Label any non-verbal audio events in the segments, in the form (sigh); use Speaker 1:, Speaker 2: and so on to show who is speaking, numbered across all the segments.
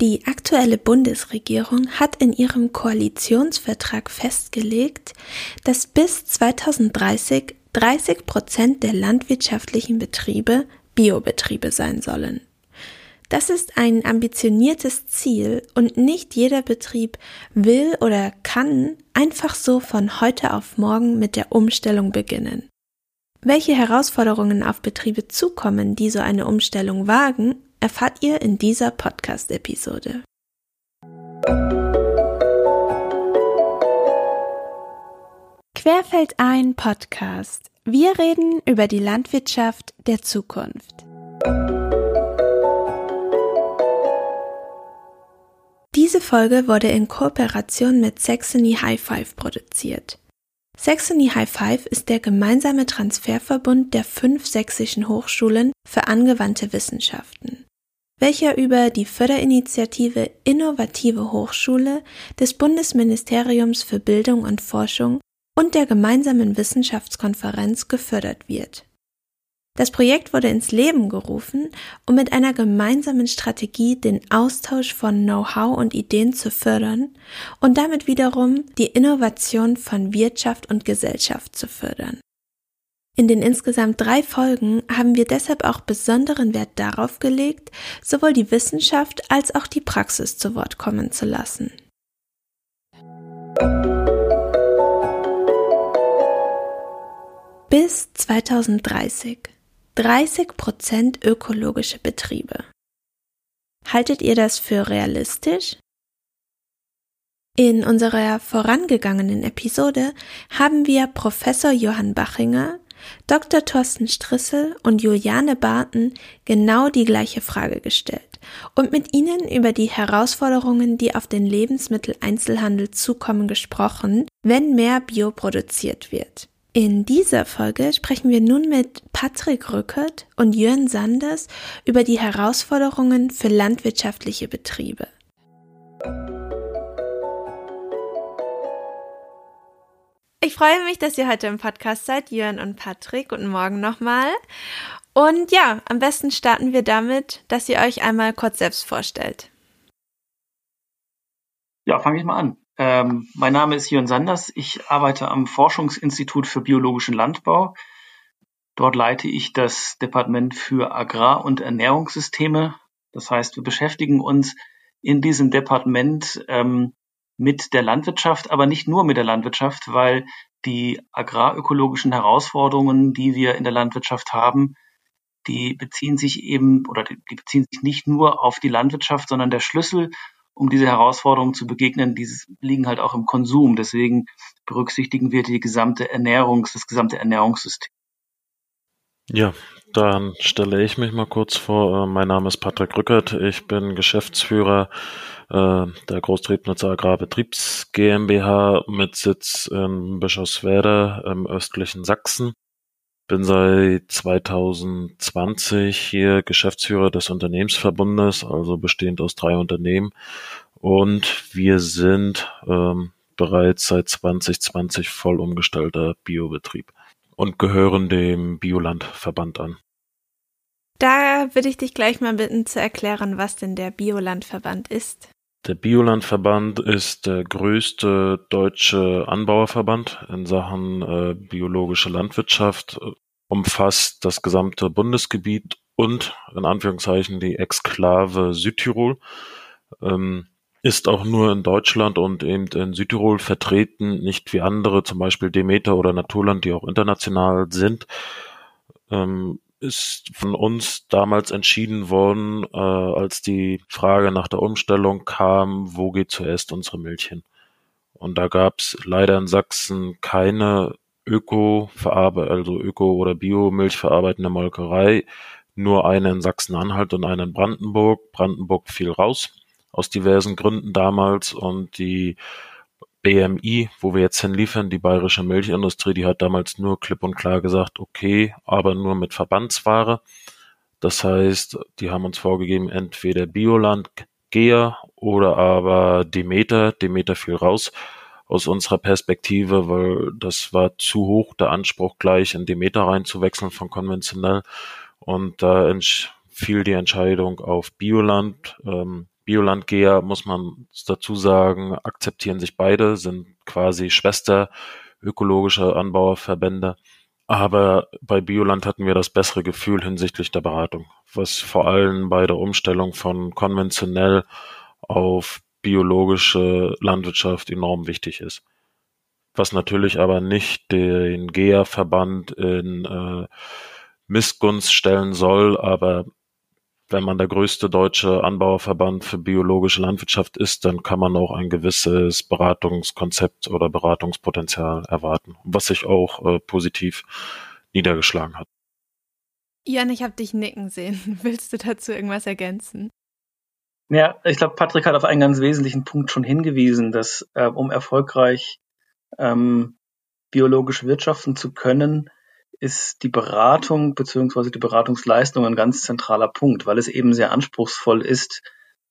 Speaker 1: Die aktuelle Bundesregierung hat in ihrem Koalitionsvertrag festgelegt, dass bis 2030 30 Prozent der landwirtschaftlichen Betriebe Biobetriebe sein sollen. Das ist ein ambitioniertes Ziel und nicht jeder Betrieb will oder kann einfach so von heute auf morgen mit der Umstellung beginnen. Welche Herausforderungen auf Betriebe zukommen, die so eine Umstellung wagen erfahrt ihr in dieser Podcast-Episode. Querfeld ein Podcast. Wir reden über die Landwirtschaft der Zukunft. Diese Folge wurde in Kooperation mit Saxony High Five produziert. Saxony High Five ist der gemeinsame Transferverbund der fünf sächsischen Hochschulen für angewandte Wissenschaften welcher über die Förderinitiative Innovative Hochschule des Bundesministeriums für Bildung und Forschung und der gemeinsamen Wissenschaftskonferenz gefördert wird. Das Projekt wurde ins Leben gerufen, um mit einer gemeinsamen Strategie den Austausch von Know-how und Ideen zu fördern und damit wiederum die Innovation von Wirtschaft und Gesellschaft zu fördern. In den insgesamt drei Folgen haben wir deshalb auch besonderen Wert darauf gelegt, sowohl die Wissenschaft als auch die Praxis zu Wort kommen zu lassen. Bis 2030 30 Prozent ökologische Betriebe. Haltet ihr das für realistisch? In unserer vorangegangenen Episode haben wir Professor Johann Bachinger, Dr. Thorsten Strissel und Juliane Barton genau die gleiche Frage gestellt und mit ihnen über die Herausforderungen, die auf den Lebensmitteleinzelhandel zukommen, gesprochen, wenn mehr Bio produziert wird. In dieser Folge sprechen wir nun mit Patrick Rückert und Jörn Sanders über die Herausforderungen für landwirtschaftliche Betriebe. Ich freue mich, dass ihr heute im Podcast seid, Jörn und Patrick. Guten Morgen nochmal. Und ja, am besten starten wir damit, dass ihr euch einmal kurz selbst vorstellt.
Speaker 2: Ja, fange ich mal an. Ähm, mein Name ist Jörn Sanders. Ich arbeite am Forschungsinstitut für biologischen Landbau. Dort leite ich das Departement für Agrar- und Ernährungssysteme. Das heißt, wir beschäftigen uns in diesem Departement ähm, mit der Landwirtschaft, aber nicht nur mit der Landwirtschaft, weil die agrarökologischen Herausforderungen, die wir in der Landwirtschaft haben, die beziehen sich eben oder die, beziehen sich nicht nur auf die Landwirtschaft, sondern der Schlüssel, um diese Herausforderungen zu begegnen, die liegen halt auch im Konsum. Deswegen berücksichtigen wir die gesamte Ernährungs, das gesamte Ernährungssystem.
Speaker 3: Ja, dann stelle ich mich mal kurz vor. Äh, mein Name ist Patrick Rückert. Ich bin Geschäftsführer äh, der Großtriebnutzer Agrarbetriebs GmbH mit Sitz in Bischofswerda im östlichen Sachsen. Bin seit 2020 hier Geschäftsführer des Unternehmensverbundes, also bestehend aus drei Unternehmen. Und wir sind ähm, bereits seit 2020 voll umgestellter Biobetrieb und gehören dem Biolandverband an.
Speaker 1: Da würde ich dich gleich mal bitten zu erklären, was denn der Biolandverband ist.
Speaker 3: Der Biolandverband ist der größte deutsche Anbauerverband in Sachen äh, biologische Landwirtschaft, umfasst das gesamte Bundesgebiet und in Anführungszeichen die Exklave Südtirol, ähm, ist auch nur in Deutschland und eben in Südtirol vertreten, nicht wie andere, zum Beispiel Demeter oder Naturland, die auch international sind. Ähm, ist von uns damals entschieden worden, äh, als die Frage nach der Umstellung kam, wo geht zuerst unsere Milch hin? Und da gab es leider in Sachsen keine Öko also Öko- oder Bio-Milch verarbeitende Molkerei, nur eine in Sachsen-Anhalt und eine in Brandenburg. Brandenburg fiel raus aus diversen Gründen damals und die BMI, wo wir jetzt hinliefern, die bayerische Milchindustrie, die hat damals nur klipp und klar gesagt, okay, aber nur mit Verbandsware. Das heißt, die haben uns vorgegeben, entweder Bioland, Gea oder aber Demeter. Demeter fiel raus aus unserer Perspektive, weil das war zu hoch, der Anspruch gleich in Demeter reinzuwechseln von konventionell. Und da fiel die Entscheidung auf Bioland. Ähm, Biolandgeher, muss man dazu sagen, akzeptieren sich beide, sind quasi Schwester ökologische Anbauerverbände. Aber bei Bioland hatten wir das bessere Gefühl hinsichtlich der Beratung, was vor allem bei der Umstellung von konventionell auf biologische Landwirtschaft enorm wichtig ist. Was natürlich aber nicht den GEA-Verband in äh, Missgunst stellen soll, aber wenn man der größte deutsche Anbauerverband für biologische Landwirtschaft ist, dann kann man auch ein gewisses Beratungskonzept oder Beratungspotenzial erwarten, was sich auch äh, positiv niedergeschlagen hat.
Speaker 1: Jan, ich habe dich nicken sehen. (laughs) Willst du dazu irgendwas ergänzen?
Speaker 2: Ja, ich glaube, Patrick hat auf einen ganz wesentlichen Punkt schon hingewiesen, dass äh, um erfolgreich ähm, biologisch wirtschaften zu können, ist die Beratung beziehungsweise die Beratungsleistung ein ganz zentraler Punkt, weil es eben sehr anspruchsvoll ist,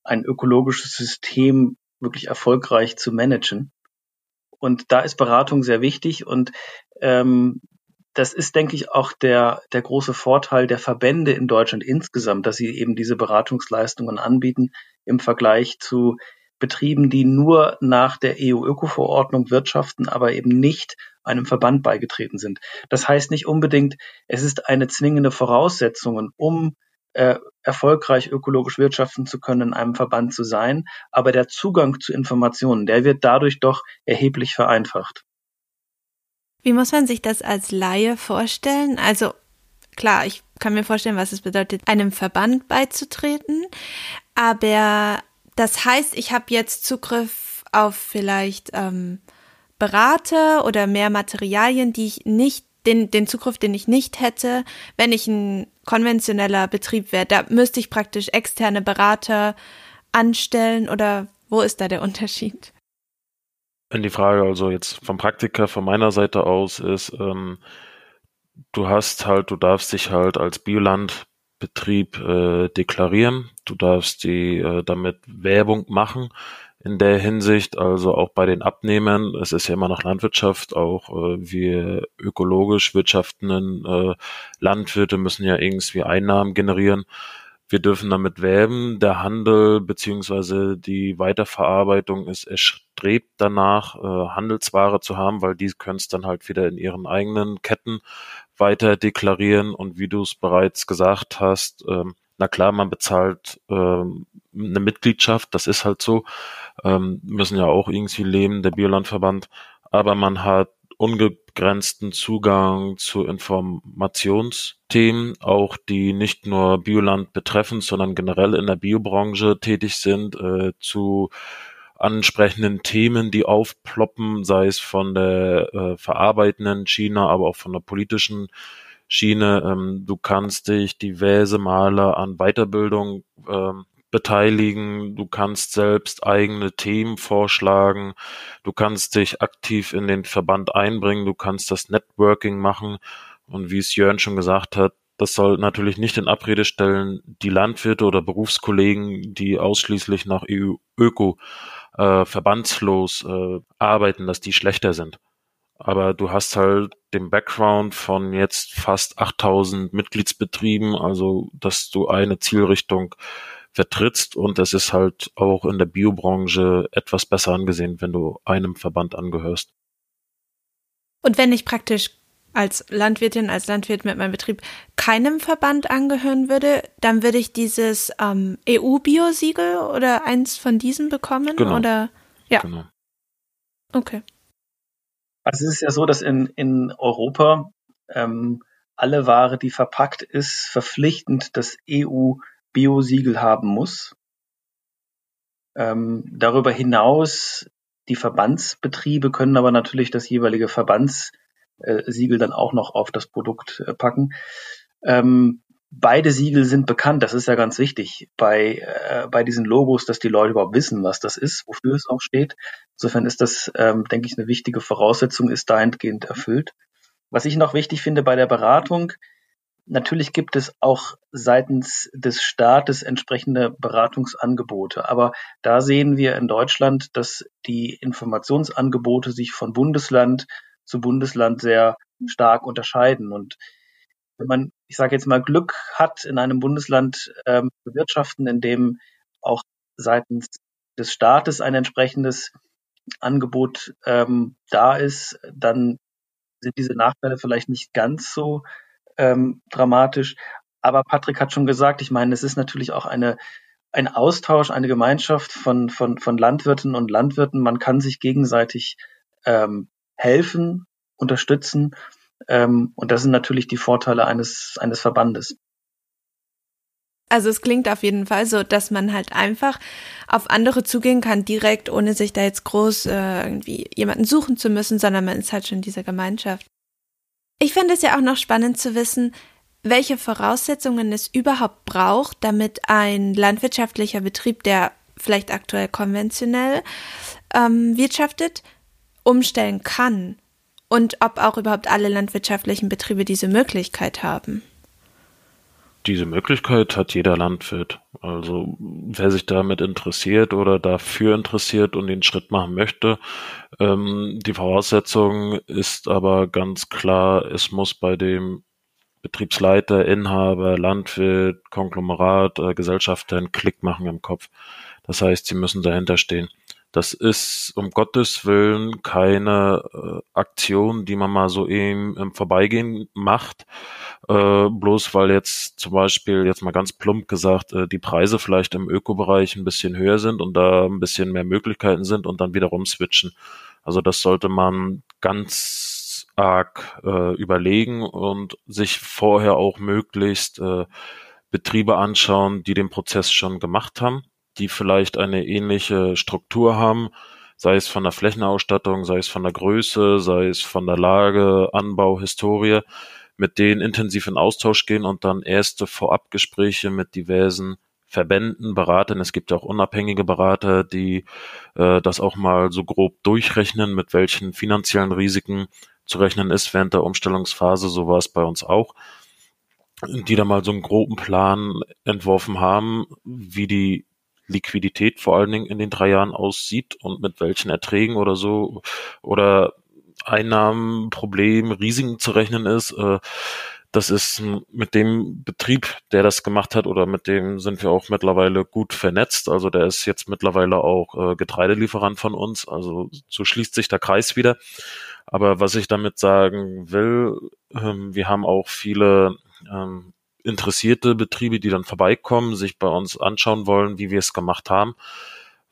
Speaker 2: ein ökologisches System wirklich erfolgreich zu managen. Und da ist Beratung sehr wichtig und ähm, das ist, denke ich, auch der, der große Vorteil der Verbände in Deutschland insgesamt, dass sie eben diese Beratungsleistungen anbieten im Vergleich zu Betrieben, die nur nach der EU-Öko-Verordnung wirtschaften, aber eben nicht einem Verband beigetreten sind. Das heißt nicht unbedingt, es ist eine zwingende Voraussetzung, um äh, erfolgreich ökologisch wirtschaften zu können, in einem Verband zu sein, aber der Zugang zu Informationen, der wird dadurch doch erheblich vereinfacht.
Speaker 1: Wie muss man sich das als Laie vorstellen? Also klar, ich kann mir vorstellen, was es bedeutet, einem Verband beizutreten, aber das heißt, ich habe jetzt Zugriff auf vielleicht ähm, Berater oder mehr Materialien, die ich nicht, den, den Zugriff, den ich nicht hätte, wenn ich ein konventioneller Betrieb wäre. Da müsste ich praktisch externe Berater anstellen oder wo ist da der Unterschied?
Speaker 3: Wenn die Frage also jetzt vom Praktiker von meiner Seite aus ist, ähm, du hast halt, du darfst dich halt als Biolandbetrieb äh, deklarieren, du darfst die äh, damit Werbung machen in der Hinsicht, also auch bei den Abnehmern, es ist ja immer noch Landwirtschaft, auch äh, wir ökologisch wirtschaftenden äh, Landwirte müssen ja irgendwie Einnahmen generieren. Wir dürfen damit werben. Der Handel beziehungsweise die Weiterverarbeitung ist erstrebt danach, äh, Handelsware zu haben, weil die können es dann halt wieder in ihren eigenen Ketten weiter deklarieren. Und wie du es bereits gesagt hast, ähm, na klar, man bezahlt ähm, eine Mitgliedschaft, das ist halt so, ähm, müssen ja auch irgendwie leben, der Biolandverband, aber man hat ungegrenzten Zugang zu Informationsthemen, auch die nicht nur Bioland betreffen, sondern generell in der Biobranche tätig sind, äh, zu ansprechenden Themen, die aufploppen, sei es von der äh, verarbeitenden Schiene, aber auch von der politischen Schiene. Ähm, du kannst dich diverse Male an Weiterbildung ähm, beteiligen, du kannst selbst eigene Themen vorschlagen, du kannst dich aktiv in den Verband einbringen, du kannst das Networking machen. Und wie es Jörn schon gesagt hat, das soll natürlich nicht in Abrede stellen, die Landwirte oder Berufskollegen, die ausschließlich nach EU Öko äh, verbandslos äh, arbeiten, dass die schlechter sind. Aber du hast halt den Background von jetzt fast 8000 Mitgliedsbetrieben, also dass du eine Zielrichtung vertrittst und es ist halt auch in der Biobranche etwas besser angesehen, wenn du einem Verband angehörst.
Speaker 1: Und wenn ich praktisch als Landwirtin, als Landwirt mit meinem Betrieb keinem Verband angehören würde, dann würde ich dieses ähm, EU-Bio-Siegel oder eins von diesen bekommen?
Speaker 3: Genau.
Speaker 1: Oder ja.
Speaker 3: Genau.
Speaker 1: Okay.
Speaker 2: Also es ist ja so, dass in, in Europa ähm, alle Ware, die verpackt ist, verpflichtend das EU-Bio-Siegel haben muss. Ähm, darüber hinaus, die Verbandsbetriebe können aber natürlich das jeweilige Verbandssiegel dann auch noch auf das Produkt äh, packen. Ähm, beide Siegel sind bekannt, das ist ja ganz wichtig bei, äh, bei diesen Logos, dass die Leute überhaupt wissen, was das ist, wofür es auch steht. Insofern ist das, ähm, denke ich, eine wichtige Voraussetzung, ist dahingehend erfüllt. Was ich noch wichtig finde bei der Beratung, natürlich gibt es auch seitens des Staates entsprechende Beratungsangebote, aber da sehen wir in Deutschland, dass die Informationsangebote sich von Bundesland zu Bundesland sehr stark unterscheiden. Und wenn man, ich sage jetzt mal, Glück hat, in einem Bundesland ähm, bewirtschaften, in dem auch seitens des Staates ein entsprechendes Angebot ähm, da ist, dann sind diese Nachteile vielleicht nicht ganz so ähm, dramatisch. Aber Patrick hat schon gesagt, ich meine, es ist natürlich auch eine, ein Austausch, eine Gemeinschaft von, von, von Landwirten und Landwirten. Man kann sich gegenseitig ähm, helfen, unterstützen. Ähm, und das sind natürlich die Vorteile eines, eines Verbandes.
Speaker 1: Also es klingt auf jeden Fall so, dass man halt einfach auf andere zugehen kann, direkt, ohne sich da jetzt groß äh, irgendwie jemanden suchen zu müssen, sondern man ist halt schon in dieser Gemeinschaft. Ich finde es ja auch noch spannend zu wissen, welche Voraussetzungen es überhaupt braucht, damit ein landwirtschaftlicher Betrieb, der vielleicht aktuell konventionell ähm, wirtschaftet, umstellen kann und ob auch überhaupt alle landwirtschaftlichen Betriebe diese Möglichkeit haben.
Speaker 3: Diese Möglichkeit hat jeder Landwirt. Also wer sich damit interessiert oder dafür interessiert und den Schritt machen möchte, ähm, die Voraussetzung ist aber ganz klar, es muss bei dem Betriebsleiter, Inhaber, Landwirt, Konglomerat, äh, Gesellschafter einen Klick machen im Kopf. Das heißt, sie müssen dahinter stehen. Das ist um Gottes Willen keine äh, Aktion, die man mal so eben im Vorbeigehen macht, äh, bloß weil jetzt zum Beispiel, jetzt mal ganz plump gesagt, äh, die Preise vielleicht im Ökobereich ein bisschen höher sind und da ein bisschen mehr Möglichkeiten sind und dann wiederum switchen. Also das sollte man ganz arg äh, überlegen und sich vorher auch möglichst äh, Betriebe anschauen, die den Prozess schon gemacht haben die vielleicht eine ähnliche Struktur haben, sei es von der Flächenausstattung, sei es von der Größe, sei es von der Lage, Anbau, Historie, mit denen intensiv in Austausch gehen und dann erste Vorabgespräche mit diversen Verbänden, Beratern. Es gibt ja auch unabhängige Berater, die äh, das auch mal so grob durchrechnen, mit welchen finanziellen Risiken zu rechnen ist während der Umstellungsphase. So war es bei uns auch. Die da mal so einen groben Plan entworfen haben, wie die Liquidität vor allen Dingen in den drei Jahren aussieht und mit welchen Erträgen oder so oder Einnahmen, Problemen, Risiken zu rechnen ist. Äh, das ist mit dem Betrieb, der das gemacht hat, oder mit dem sind wir auch mittlerweile gut vernetzt. Also der ist jetzt mittlerweile auch äh, Getreidelieferant von uns. Also so schließt sich der Kreis wieder. Aber was ich damit sagen will, ähm, wir haben auch viele ähm, interessierte Betriebe, die dann vorbeikommen, sich bei uns anschauen wollen, wie wir es gemacht haben.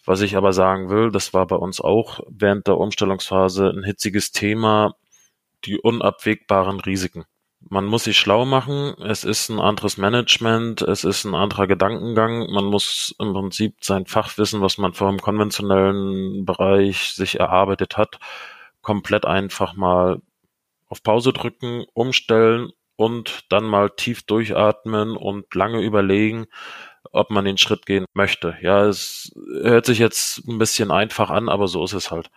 Speaker 3: Was ich aber sagen will, das war bei uns auch während der Umstellungsphase ein hitziges Thema, die unabwegbaren Risiken. Man muss sich schlau machen, es ist ein anderes Management, es ist ein anderer Gedankengang, man muss im Prinzip sein Fachwissen, was man vor im konventionellen Bereich sich erarbeitet hat, komplett einfach mal auf Pause drücken, umstellen und dann mal tief durchatmen und lange überlegen, ob man den Schritt gehen möchte. Ja, es hört sich jetzt ein bisschen einfach an, aber so ist es halt.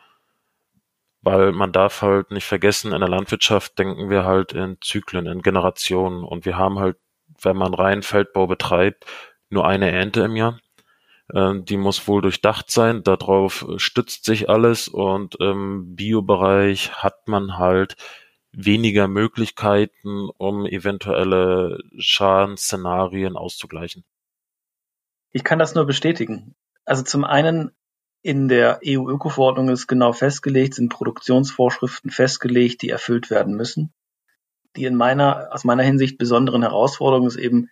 Speaker 3: Weil man darf halt nicht vergessen, in der Landwirtschaft denken wir halt in Zyklen, in Generationen und wir haben halt, wenn man rein Feldbau betreibt, nur eine Ernte im Jahr. Ähm, die muss wohl durchdacht sein, darauf stützt sich alles und im Biobereich hat man halt weniger Möglichkeiten, um eventuelle Schadensszenarien auszugleichen.
Speaker 2: Ich kann das nur bestätigen. Also zum einen in der EU-Öko-Verordnung ist genau festgelegt, sind Produktionsvorschriften festgelegt, die erfüllt werden müssen. Die in meiner, aus meiner Hinsicht besonderen Herausforderung ist eben,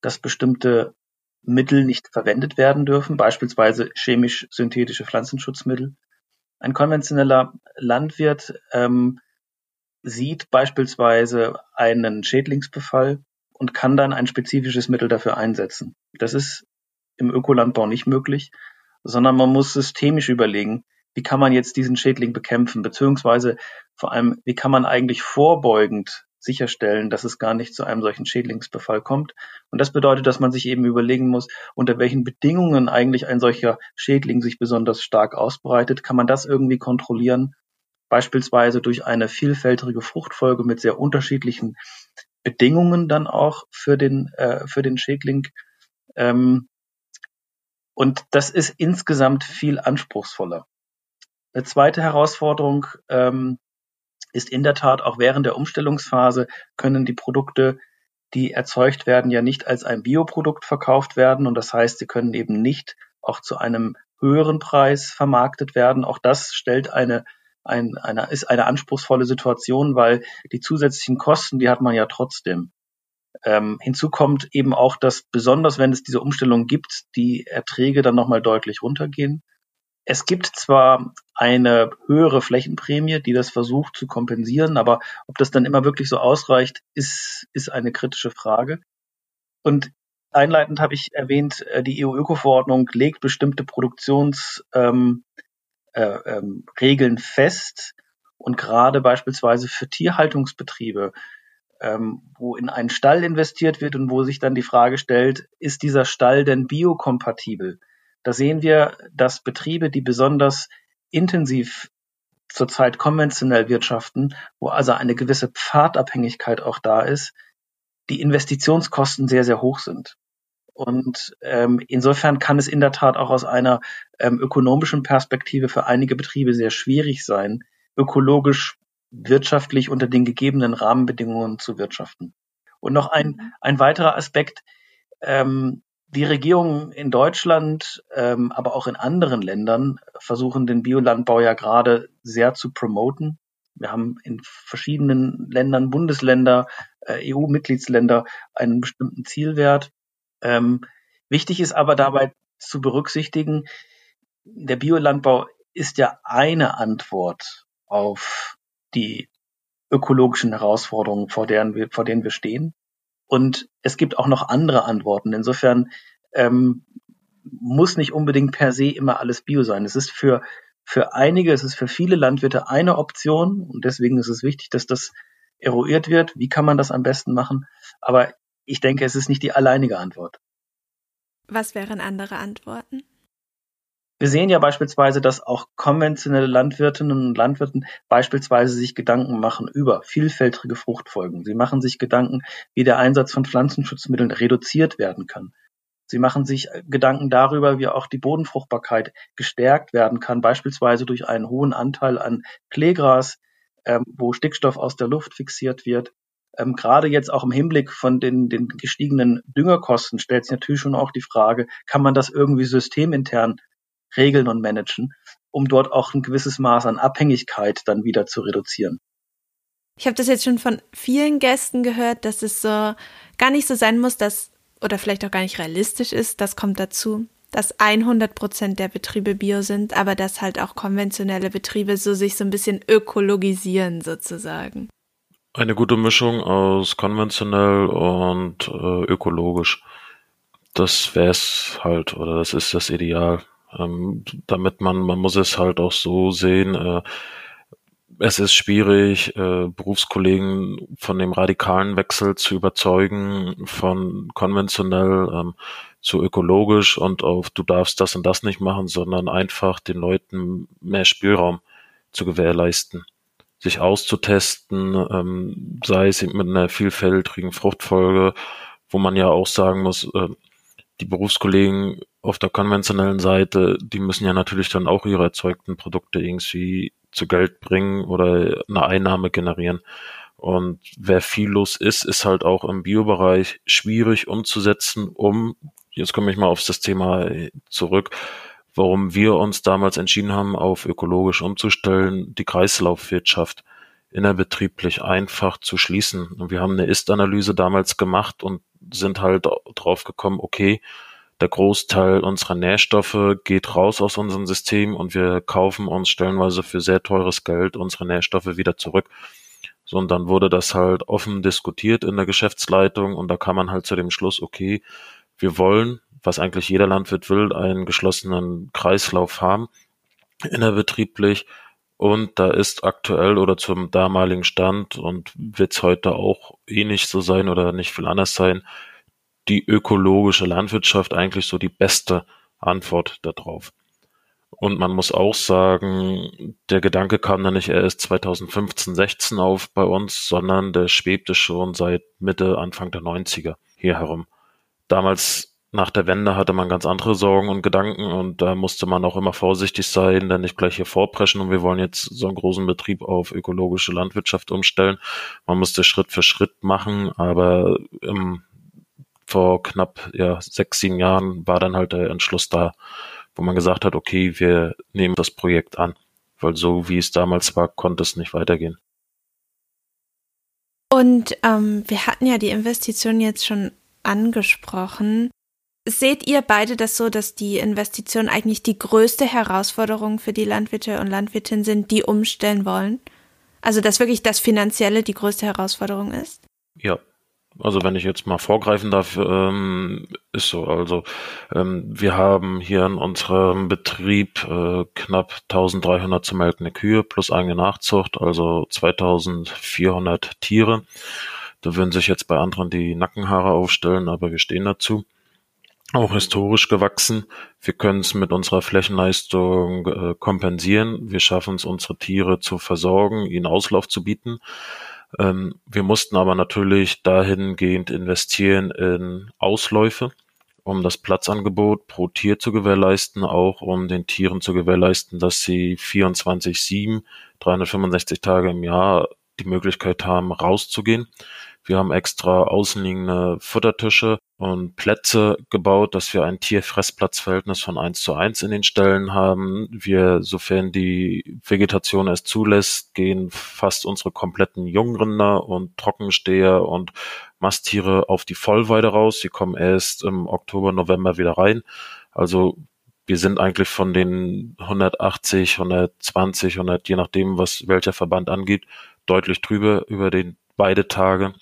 Speaker 2: dass bestimmte Mittel nicht verwendet werden dürfen, beispielsweise chemisch-synthetische Pflanzenschutzmittel. Ein konventioneller Landwirt ähm, sieht beispielsweise einen Schädlingsbefall und kann dann ein spezifisches Mittel dafür einsetzen. Das ist im Ökolandbau nicht möglich, sondern man muss systemisch überlegen, wie kann man jetzt diesen Schädling bekämpfen, beziehungsweise vor allem, wie kann man eigentlich vorbeugend sicherstellen, dass es gar nicht zu einem solchen Schädlingsbefall kommt. Und das bedeutet, dass man sich eben überlegen muss, unter welchen Bedingungen eigentlich ein solcher Schädling sich besonders stark ausbreitet. Kann man das irgendwie kontrollieren? Beispielsweise durch eine vielfältige Fruchtfolge mit sehr unterschiedlichen Bedingungen dann auch für den, äh, für den Schädling. Ähm, und das ist insgesamt viel anspruchsvoller. Eine zweite Herausforderung ähm, ist in der Tat auch während der Umstellungsphase können die Produkte, die erzeugt werden, ja nicht als ein Bioprodukt verkauft werden. Und das heißt, sie können eben nicht auch zu einem höheren Preis vermarktet werden. Auch das stellt eine, ein, eine, ist eine anspruchsvolle Situation, weil die zusätzlichen Kosten, die hat man ja trotzdem. Ähm, hinzu kommt eben auch, dass besonders wenn es diese Umstellung gibt, die Erträge dann nochmal deutlich runtergehen. Es gibt zwar eine höhere Flächenprämie, die das versucht zu kompensieren, aber ob das dann immer wirklich so ausreicht, ist, ist eine kritische Frage. Und einleitend habe ich erwähnt, äh, die EU-Öko-Verordnung legt bestimmte Produktionsregeln ähm, äh, ähm, fest. Und gerade beispielsweise für Tierhaltungsbetriebe, ähm, wo in einen Stall investiert wird und wo sich dann die Frage stellt, ist dieser Stall denn biokompatibel? Da sehen wir, dass Betriebe, die besonders intensiv zurzeit konventionell wirtschaften, wo also eine gewisse Pfadabhängigkeit auch da ist, die Investitionskosten sehr, sehr hoch sind. Und ähm, insofern kann es in der Tat auch aus einer ähm, ökonomischen Perspektive für einige Betriebe sehr schwierig sein, ökologisch wirtschaftlich unter den gegebenen Rahmenbedingungen zu wirtschaften. Und noch ein, mhm. ein weiterer Aspekt, ähm, die Regierungen in Deutschland, ähm, aber auch in anderen Ländern versuchen den Biolandbau ja gerade sehr zu promoten. Wir haben in verschiedenen Ländern, Bundesländer, äh, EU-Mitgliedsländer einen bestimmten Zielwert. Ähm, wichtig ist aber dabei zu berücksichtigen, der Biolandbau ist ja eine Antwort auf die ökologischen Herausforderungen, vor denen wir, vor denen wir stehen. Und es gibt auch noch andere Antworten. Insofern ähm, muss nicht unbedingt per se immer alles Bio sein. Es ist für, für einige, es ist für viele Landwirte eine Option und deswegen ist es wichtig, dass das eruiert wird. Wie kann man das am besten machen? Aber ich denke, es ist nicht die alleinige Antwort.
Speaker 1: Was wären andere Antworten?
Speaker 2: Wir sehen ja beispielsweise, dass auch konventionelle Landwirtinnen und Landwirten beispielsweise sich Gedanken machen über vielfältige Fruchtfolgen. Sie machen sich Gedanken, wie der Einsatz von Pflanzenschutzmitteln reduziert werden kann. Sie machen sich Gedanken darüber, wie auch die Bodenfruchtbarkeit gestärkt werden kann, beispielsweise durch einen hohen Anteil an Kleegras, ähm, wo Stickstoff aus der Luft fixiert wird. Ähm, Gerade jetzt auch im Hinblick von den, den gestiegenen Düngerkosten stellt sich natürlich schon auch die Frage, kann man das irgendwie systemintern regeln und managen, um dort auch ein gewisses Maß an Abhängigkeit dann wieder zu reduzieren.
Speaker 1: Ich habe das jetzt schon von vielen Gästen gehört, dass es so gar nicht so sein muss, dass oder vielleicht auch gar nicht realistisch ist, das kommt dazu, dass 100 Prozent der Betriebe bio sind, aber dass halt auch konventionelle Betriebe so sich so ein bisschen ökologisieren sozusagen.
Speaker 3: Eine gute Mischung aus konventionell und äh, ökologisch. Das wäre es halt, oder das ist das Ideal. Ähm, damit man, man muss es halt auch so sehen, äh, es ist schwierig, äh, Berufskollegen von dem radikalen Wechsel zu überzeugen, von konventionell ähm, zu ökologisch und auf du darfst das und das nicht machen, sondern einfach den Leuten mehr Spielraum zu gewährleisten, sich auszutesten, ähm, sei es mit einer vielfältigen Fruchtfolge, wo man ja auch sagen muss, äh, die Berufskollegen auf der konventionellen Seite, die müssen ja natürlich dann auch ihre erzeugten Produkte irgendwie zu Geld bringen oder eine Einnahme generieren. Und wer viel los ist, ist halt auch im Biobereich schwierig umzusetzen, um, jetzt komme ich mal auf das Thema zurück, warum wir uns damals entschieden haben, auf ökologisch umzustellen, die Kreislaufwirtschaft innerbetrieblich einfach zu schließen. Und wir haben eine Ist-Analyse damals gemacht und sind halt drauf gekommen, okay, der Großteil unserer Nährstoffe geht raus aus unserem System und wir kaufen uns stellenweise für sehr teures Geld unsere Nährstoffe wieder zurück. So, und dann wurde das halt offen diskutiert in der Geschäftsleitung und da kam man halt zu dem Schluss, okay, wir wollen, was eigentlich jeder Landwirt will, einen geschlossenen Kreislauf haben, innerbetrieblich. Und da ist aktuell oder zum damaligen Stand und wird es heute auch eh nicht so sein oder nicht viel anders sein, die ökologische Landwirtschaft eigentlich so die beste Antwort darauf. Und man muss auch sagen, der Gedanke kam dann nicht erst 2015, 16 auf bei uns, sondern der schwebte schon seit Mitte, Anfang der 90er hier herum. Damals nach der Wende hatte man ganz andere Sorgen und Gedanken und da musste man auch immer vorsichtig sein, dann nicht gleich hier vorpreschen und wir wollen jetzt so einen großen Betrieb auf ökologische Landwirtschaft umstellen. Man musste Schritt für Schritt machen, aber im vor knapp ja, sechs, sieben Jahren war dann halt der Entschluss da wo man gesagt hat, okay, wir nehmen das Projekt an. Weil so wie es damals war, konnte es nicht weitergehen.
Speaker 1: Und ähm, wir hatten ja die Investition jetzt schon angesprochen. Seht ihr beide das so, dass die Investitionen eigentlich die größte Herausforderung für die Landwirte und Landwirtinnen sind, die umstellen wollen? Also, dass wirklich das Finanzielle die größte Herausforderung ist?
Speaker 3: Ja, also wenn ich jetzt mal vorgreifen darf, ähm, ist so. Also ähm, wir haben hier in unserem Betrieb äh, knapp 1300 zu melkende Kühe plus eigene Nachzucht, also 2400 Tiere. Da würden sich jetzt bei anderen die Nackenhaare aufstellen, aber wir stehen dazu. Auch historisch gewachsen. Wir können es mit unserer Flächenleistung äh, kompensieren. Wir schaffen es, unsere Tiere zu versorgen, ihnen Auslauf zu bieten. Ähm, wir mussten aber natürlich dahingehend investieren in Ausläufe, um das Platzangebot pro Tier zu gewährleisten, auch um den Tieren zu gewährleisten, dass sie 24-7, 365 Tage im Jahr die Möglichkeit haben, rauszugehen. Wir haben extra außenliegende Futtertische und Plätze gebaut, dass wir ein Tier-Fressplatzverhältnis von eins zu eins in den Ställen haben. Wir, sofern die Vegetation es zulässt, gehen fast unsere kompletten Jungrinder und Trockensteher und Masttiere auf die Vollweide raus. Sie kommen erst im Oktober, November wieder rein. Also wir sind eigentlich von den 180, 120, 100, je nachdem, was welcher Verband angeht, deutlich drüber über den beide Tage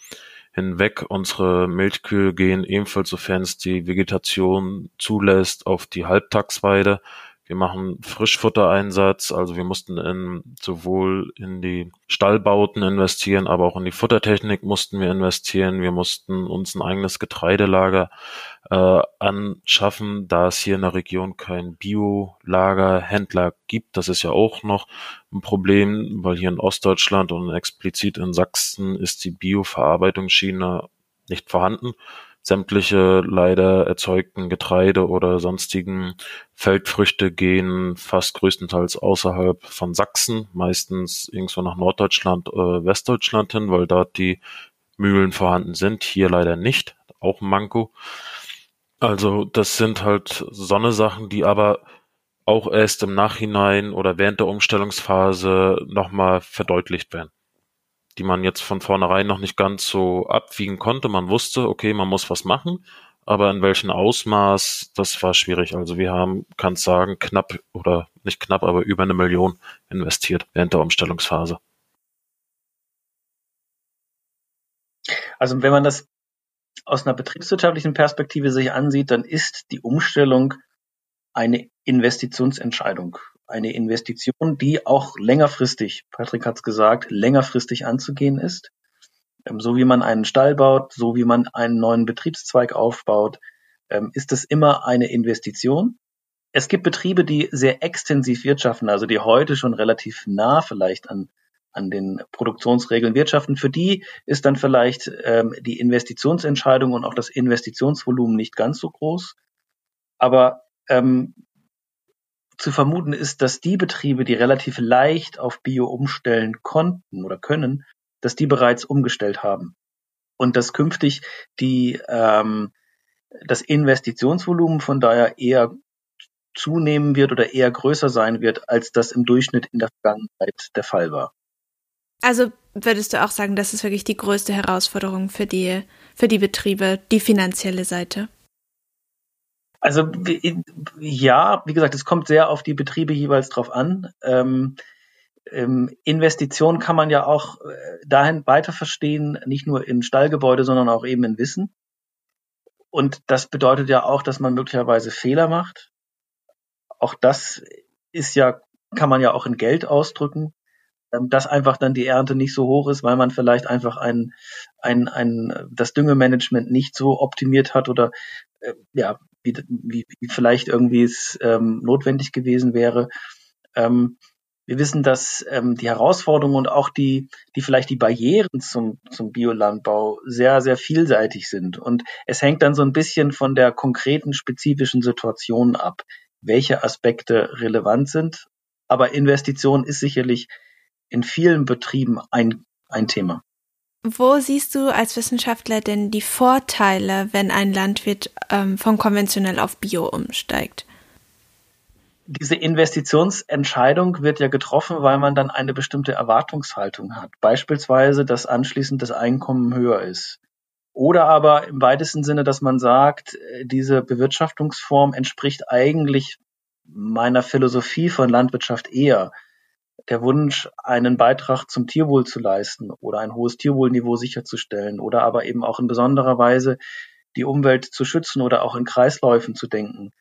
Speaker 3: hinweg. Unsere Milchkühe gehen ebenfalls, sofern es die Vegetation zulässt, auf die Halbtagsweide. Wir machen Frischfuttereinsatz, also wir mussten in, sowohl in die Stallbauten investieren, aber auch in die Futtertechnik mussten wir investieren. Wir mussten uns ein eigenes Getreidelager äh, anschaffen, da es hier in der Region kein Biolagerhändler gibt. Das ist ja auch noch ein Problem, weil hier in Ostdeutschland und explizit in Sachsen ist die Bioverarbeitungsschiene nicht vorhanden sämtliche leider erzeugten Getreide oder sonstigen Feldfrüchte gehen fast größtenteils außerhalb von Sachsen, meistens irgendwo nach Norddeutschland, äh, Westdeutschland hin, weil dort die Mühlen vorhanden sind. Hier leider nicht, auch ein Manko. Also das sind halt Sonne-Sachen, die aber auch erst im Nachhinein oder während der Umstellungsphase nochmal verdeutlicht werden die man jetzt von vornherein noch nicht ganz so abwiegen konnte. Man wusste, okay, man muss was machen, aber in welchem Ausmaß, das war schwierig. Also wir haben, kann sagen, knapp oder nicht knapp, aber über eine Million investiert während der Umstellungsphase.
Speaker 2: Also wenn man das aus einer betriebswirtschaftlichen Perspektive sich ansieht, dann ist die Umstellung eine Investitionsentscheidung eine Investition, die auch längerfristig, Patrick hat es gesagt, längerfristig anzugehen ist. Ähm, so wie man einen Stall baut, so wie man einen neuen Betriebszweig aufbaut, ähm, ist es immer eine Investition. Es gibt Betriebe, die sehr extensiv wirtschaften, also die heute schon relativ nah vielleicht an, an den Produktionsregeln wirtschaften. Für die ist dann vielleicht ähm, die Investitionsentscheidung und auch das Investitionsvolumen nicht ganz so groß. Aber ähm, zu vermuten ist, dass die Betriebe, die relativ leicht auf Bio umstellen konnten oder können, dass die bereits umgestellt haben. Und dass künftig die, ähm, das Investitionsvolumen von daher eher zunehmen wird oder eher größer sein wird, als das im Durchschnitt in der Vergangenheit der Fall war.
Speaker 1: Also würdest du auch sagen, das ist wirklich die größte Herausforderung für die, für die Betriebe, die finanzielle Seite?
Speaker 2: Also ja, wie gesagt, es kommt sehr auf die Betriebe jeweils drauf an. Ähm, ähm, Investition kann man ja auch äh, dahin weiter verstehen, nicht nur in Stallgebäude, sondern auch eben in Wissen. Und das bedeutet ja auch, dass man möglicherweise Fehler macht. Auch das ist ja, kann man ja auch in Geld ausdrücken, ähm, dass einfach dann die Ernte nicht so hoch ist, weil man vielleicht einfach ein, ein, ein, das Düngemanagement nicht so optimiert hat oder äh, ja, wie, wie, wie vielleicht irgendwie es ähm, notwendig gewesen wäre. Ähm, wir wissen, dass ähm, die Herausforderungen und auch die, die vielleicht die Barrieren zum, zum Biolandbau sehr, sehr vielseitig sind. Und es hängt dann so ein bisschen von der konkreten, spezifischen Situation ab, welche Aspekte relevant sind. Aber Investition ist sicherlich in vielen Betrieben ein, ein Thema.
Speaker 1: Wo siehst du als Wissenschaftler denn die Vorteile, wenn ein Landwirt ähm, von konventionell auf Bio umsteigt?
Speaker 2: diese Investitionsentscheidung wird ja getroffen, weil man dann eine bestimmte Erwartungshaltung hat. Beispielsweise, dass anschließend das Einkommen höher ist. Oder aber im weitesten Sinne, dass man sagt, äh, diese Bewirtschaftungsform entspricht eigentlich meiner Philosophie von Landwirtschaft eher. Der Wunsch, einen Beitrag zum Tierwohl zu leisten oder ein hohes Tierwohlniveau sicherzustellen oder aber eben auch in besonderer Weise die Umwelt zu schützen oder auch in Kreisläufen zu denken.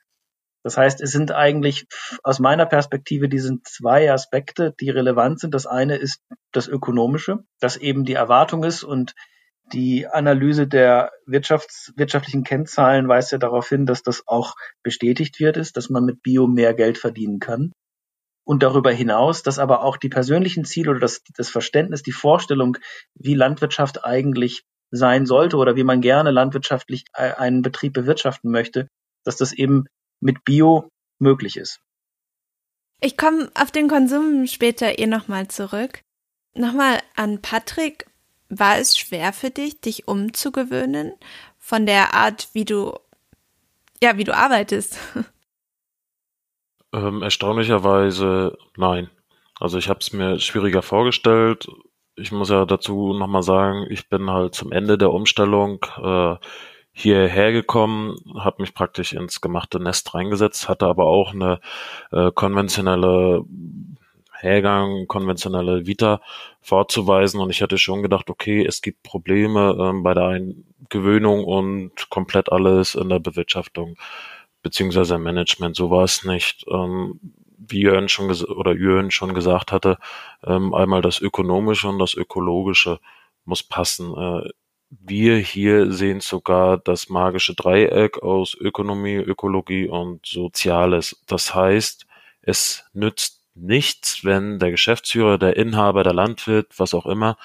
Speaker 2: Das heißt, es sind eigentlich aus meiner Perspektive diese zwei Aspekte, die relevant sind. Das eine ist das Ökonomische, dass eben die Erwartung ist und die Analyse der Wirtschafts-, wirtschaftlichen Kennzahlen weist ja darauf hin, dass das auch bestätigt wird, ist, dass man mit Bio mehr Geld verdienen kann. Und darüber hinaus, dass aber auch die persönlichen Ziele oder das, das Verständnis, die Vorstellung, wie Landwirtschaft eigentlich sein sollte oder wie man gerne landwirtschaftlich äh, einen Betrieb bewirtschaften möchte, dass das eben mit Bio möglich ist.
Speaker 1: Ich komme auf den Konsum später eh nochmal zurück. Nochmal an Patrick. War es schwer für dich, dich umzugewöhnen von der Art, wie du, ja, wie du arbeitest? (laughs)
Speaker 3: Ähm, erstaunlicherweise nein. Also ich habe es mir schwieriger vorgestellt. Ich muss ja dazu nochmal sagen, ich bin halt zum Ende der Umstellung äh, hierher gekommen, habe mich praktisch ins gemachte Nest reingesetzt, hatte aber auch eine äh, konventionelle Hergang, konventionelle Vita vorzuweisen und ich hatte schon gedacht, okay, es gibt Probleme ähm, bei der Eingewöhnung und komplett alles in der Bewirtschaftung beziehungsweise im Management. So war es nicht. Ähm, wie Jörn schon oder Jörn schon gesagt hatte, ähm, einmal das Ökonomische und das Ökologische muss passen. Äh, wir hier sehen sogar das magische Dreieck aus Ökonomie, Ökologie und Soziales. Das heißt, es nützt nichts, wenn der Geschäftsführer, der Inhaber, der Landwirt, was auch immer,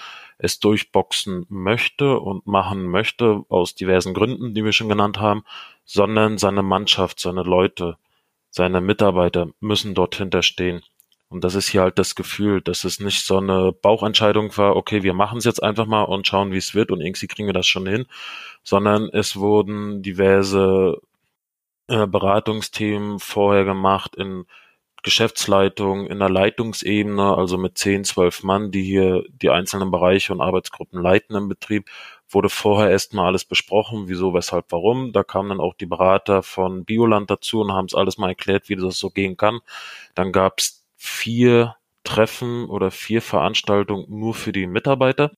Speaker 3: es durchboxen möchte und machen möchte, aus diversen Gründen, die wir schon genannt haben, sondern seine Mannschaft, seine Leute, seine Mitarbeiter müssen dort hinterstehen. Und das ist hier halt das Gefühl, dass es nicht so eine Bauchentscheidung war, okay, wir machen es jetzt einfach mal und schauen, wie es wird und irgendwie kriegen wir das schon hin, sondern es wurden diverse äh, Beratungsthemen vorher gemacht in Geschäftsleitung, in der Leitungsebene, also mit 10, 12 Mann, die hier die einzelnen Bereiche und Arbeitsgruppen leiten im Betrieb, wurde vorher erstmal alles besprochen, wieso, weshalb, warum. Da kamen dann auch die Berater von Bioland dazu und haben es alles mal erklärt, wie das so gehen kann. Dann gab es vier Treffen oder vier Veranstaltungen nur für die Mitarbeiter,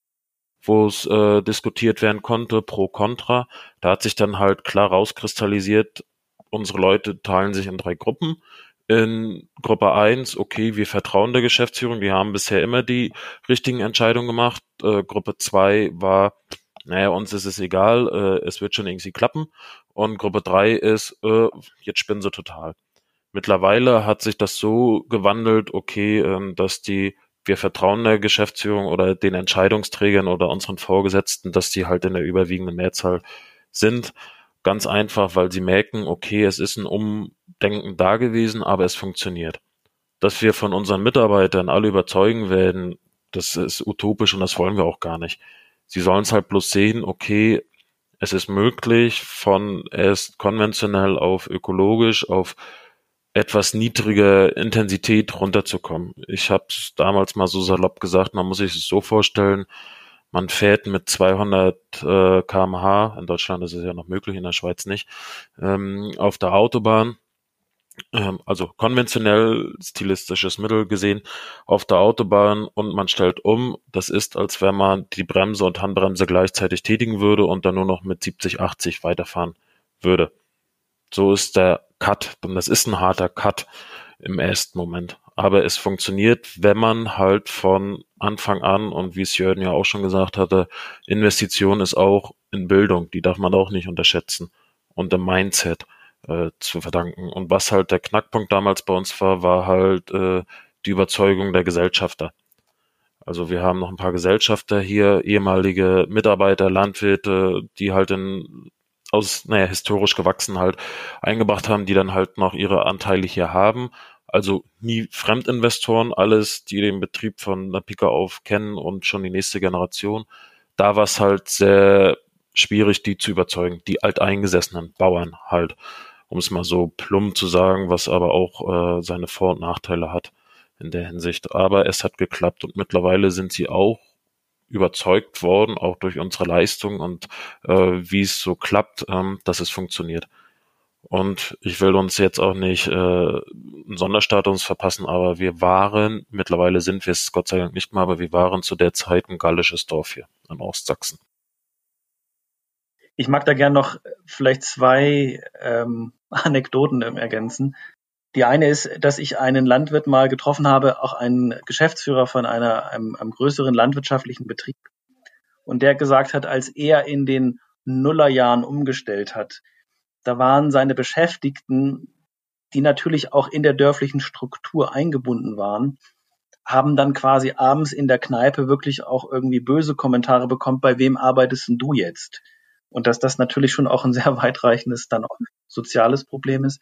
Speaker 3: wo es äh, diskutiert werden konnte, pro contra. Da hat sich dann halt klar rauskristallisiert, unsere Leute teilen sich in drei Gruppen. In Gruppe eins, okay, wir vertrauen der Geschäftsführung, die haben bisher immer die richtigen Entscheidungen gemacht. Äh, Gruppe zwei war, naja, uns ist es egal, äh, es wird schon irgendwie klappen. Und Gruppe drei ist, äh, jetzt spinnen sie total. Mittlerweile hat sich das so gewandelt, okay, ähm, dass die, wir vertrauen der Geschäftsführung oder den Entscheidungsträgern oder unseren Vorgesetzten, dass die halt in der überwiegenden Mehrzahl sind. Ganz einfach, weil sie merken, okay, es ist ein Umdenken da gewesen, aber es funktioniert. Dass wir von unseren Mitarbeitern alle überzeugen werden, das ist utopisch und das wollen wir auch gar nicht. Sie sollen es halt bloß sehen, okay, es ist möglich, von erst konventionell auf ökologisch, auf etwas niedrige Intensität runterzukommen. Ich habe es damals mal so salopp gesagt, man muss sich es so vorstellen, man fährt mit 200 äh, kmh, in Deutschland ist es ja noch möglich, in der Schweiz nicht, ähm, auf der Autobahn, also konventionell stilistisches Mittel gesehen, auf der Autobahn und man stellt um, das ist, als wenn man die Bremse und Handbremse gleichzeitig tätigen würde und dann nur noch mit 70, 80 weiterfahren würde. So ist der Cut. Und das ist ein harter Cut im ersten Moment. Aber es funktioniert, wenn man halt von Anfang an, und wie es Jörn ja auch schon gesagt hatte, Investition ist auch in Bildung, die darf man auch nicht unterschätzen. Und im Mindset äh, zu verdanken. Und was halt der Knackpunkt damals bei uns war, war halt äh, die Überzeugung der Gesellschafter. Also wir haben noch ein paar Gesellschafter hier, ehemalige Mitarbeiter, Landwirte, die halt in aus, naja, historisch gewachsen halt eingebracht haben, die dann halt noch ihre Anteile hier haben. Also nie Fremdinvestoren, alles, die den Betrieb von der Pika auf kennen und schon die nächste Generation. Da war es halt sehr schwierig, die zu überzeugen, die alteingesessenen Bauern halt. Um es mal so plump zu sagen, was aber auch äh, seine Vor- und Nachteile hat in der Hinsicht. Aber es hat geklappt und mittlerweile sind sie auch überzeugt worden, auch durch unsere Leistung und äh, wie es so klappt, ähm, dass es funktioniert. Und ich will uns jetzt auch nicht äh, einen Sonderstatus verpassen, aber wir waren, mittlerweile sind wir es Gott sei Dank nicht mehr, aber wir waren zu der Zeit ein gallisches Dorf hier in Ostsachsen.
Speaker 2: Ich mag da gern noch vielleicht zwei ähm, Anekdoten ergänzen. Die eine ist, dass ich einen Landwirt mal getroffen habe, auch einen Geschäftsführer von einer, einem, einem größeren landwirtschaftlichen Betrieb. Und der gesagt hat, als er in den Nullerjahren umgestellt hat, da waren seine Beschäftigten, die natürlich auch in der dörflichen Struktur eingebunden waren, haben dann quasi abends in der Kneipe wirklich auch irgendwie böse Kommentare bekommen, bei wem arbeitest denn du jetzt? Und dass das natürlich schon auch ein sehr (laughs) weitreichendes dann auch soziales Problem ist.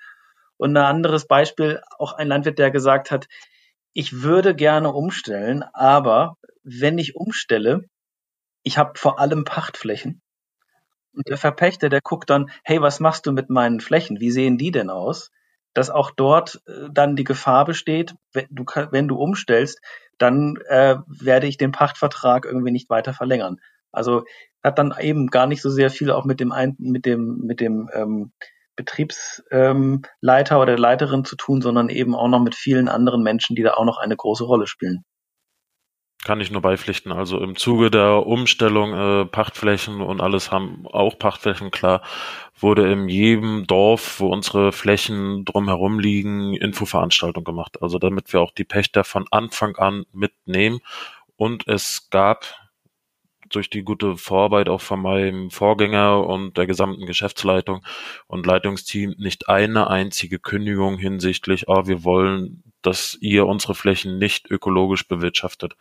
Speaker 2: Und ein anderes Beispiel, auch ein Landwirt, der gesagt hat, ich würde gerne umstellen, aber wenn ich umstelle, ich habe vor allem Pachtflächen und der Verpächter, der guckt dann, hey, was machst du mit meinen Flächen? Wie sehen die denn aus? Dass auch dort äh, dann die Gefahr besteht, wenn du, wenn du umstellst, dann äh, werde ich den Pachtvertrag irgendwie nicht weiter verlängern. Also hat dann eben gar nicht so sehr viel auch mit dem ein, mit dem mit dem ähm, Betriebsleiter ähm, oder Leiterin zu tun, sondern eben auch noch mit vielen anderen Menschen, die da auch noch eine große Rolle spielen.
Speaker 3: Kann ich nur beipflichten. Also im Zuge der Umstellung äh, Pachtflächen und alles haben auch Pachtflächen klar, wurde in jedem Dorf, wo unsere Flächen drumherum liegen, Infoveranstaltung gemacht. Also damit wir auch die Pächter von Anfang an mitnehmen. Und es gab durch die gute Vorarbeit auch von meinem Vorgänger und der gesamten Geschäftsleitung und Leitungsteam nicht eine einzige Kündigung hinsichtlich, ah, wir wollen, dass ihr unsere Flächen nicht ökologisch bewirtschaftet.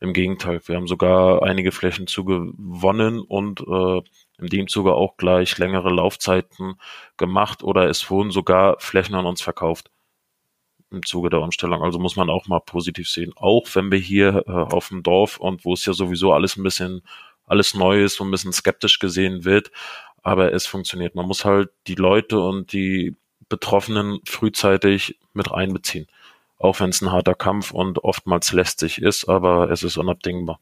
Speaker 3: Im Gegenteil, wir haben sogar einige Flächen zugewonnen und äh, in dem Zuge auch gleich längere Laufzeiten gemacht oder es wurden sogar Flächen an uns verkauft im Zuge der Umstellung. Also muss man auch mal positiv sehen. Auch wenn wir hier äh, auf dem Dorf und wo es ja sowieso alles ein bisschen, alles neu ist und ein bisschen skeptisch gesehen wird, aber es funktioniert. Man muss halt die Leute und die Betroffenen frühzeitig mit einbeziehen. Auch wenn es ein harter Kampf und oftmals lästig ist, aber es ist unabdingbar.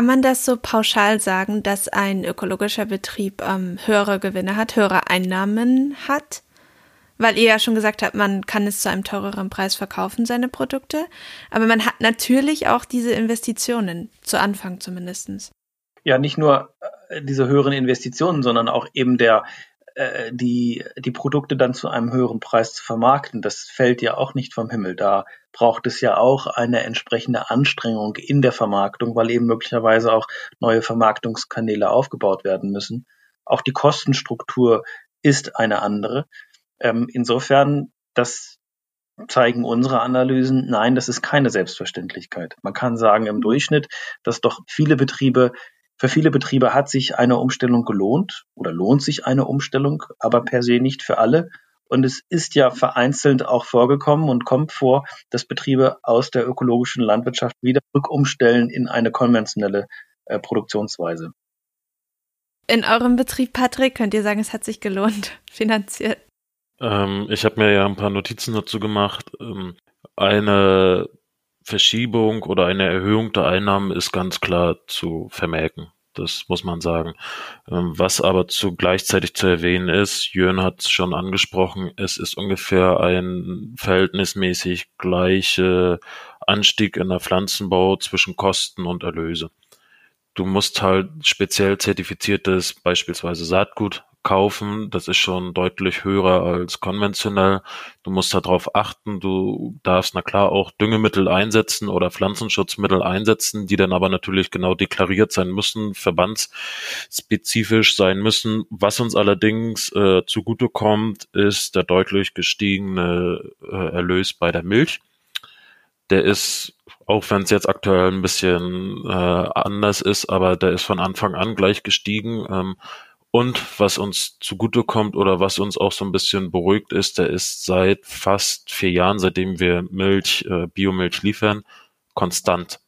Speaker 1: Kann man das so pauschal sagen, dass ein ökologischer Betrieb ähm, höhere Gewinne hat, höhere Einnahmen hat? Weil ihr ja schon gesagt habt, man kann es zu einem teureren Preis verkaufen, seine Produkte. Aber man hat natürlich auch diese Investitionen, zu Anfang zumindestens.
Speaker 2: Ja, nicht nur äh, diese höheren Investitionen, sondern auch eben der, äh, die, die Produkte dann zu einem höheren Preis zu vermarkten. Das fällt ja auch nicht vom Himmel. Da braucht es ja auch eine entsprechende Anstrengung in der Vermarktung, weil eben möglicherweise auch neue Vermarktungskanäle aufgebaut werden müssen. Auch die Kostenstruktur ist eine andere. Ähm, insofern, das zeigen unsere Analysen, nein, das ist keine Selbstverständlichkeit. Man kann sagen im Durchschnitt, dass doch viele Betriebe, für viele Betriebe hat sich eine Umstellung gelohnt oder lohnt sich eine Umstellung, aber per se nicht für alle. Und es ist ja vereinzelt auch vorgekommen und kommt vor, dass Betriebe aus der ökologischen Landwirtschaft wieder rückumstellen in eine konventionelle äh, Produktionsweise.
Speaker 1: In eurem Betrieb, Patrick, könnt ihr sagen, es hat sich gelohnt, (laughs) finanziert?
Speaker 3: Ähm, ich habe mir ja ein paar Notizen dazu gemacht. Ähm, eine Verschiebung oder eine Erhöhung der Einnahmen ist ganz klar zu vermerken. Das muss man sagen. Ähm, was aber zu gleichzeitig zu erwähnen ist, Jörn hat es schon angesprochen, es ist ungefähr ein verhältnismäßig gleicher Anstieg in der Pflanzenbau zwischen Kosten und Erlöse. Du musst halt speziell zertifiziertes, beispielsweise Saatgut kaufen. Das ist schon deutlich höher als konventionell. Du musst darauf achten. Du darfst na klar auch Düngemittel einsetzen oder Pflanzenschutzmittel einsetzen, die dann aber natürlich genau deklariert sein müssen, verbandsspezifisch sein müssen. Was uns allerdings äh, zugutekommt, ist der deutlich gestiegene äh, Erlös bei der Milch. Der ist auch wenn es jetzt aktuell ein bisschen äh, anders ist, aber der ist von Anfang an gleich gestiegen. Ähm, und was uns zugutekommt oder was uns auch so ein bisschen beruhigt ist, der ist seit fast vier Jahren, seitdem wir Milch, äh, Biomilch liefern, konstant.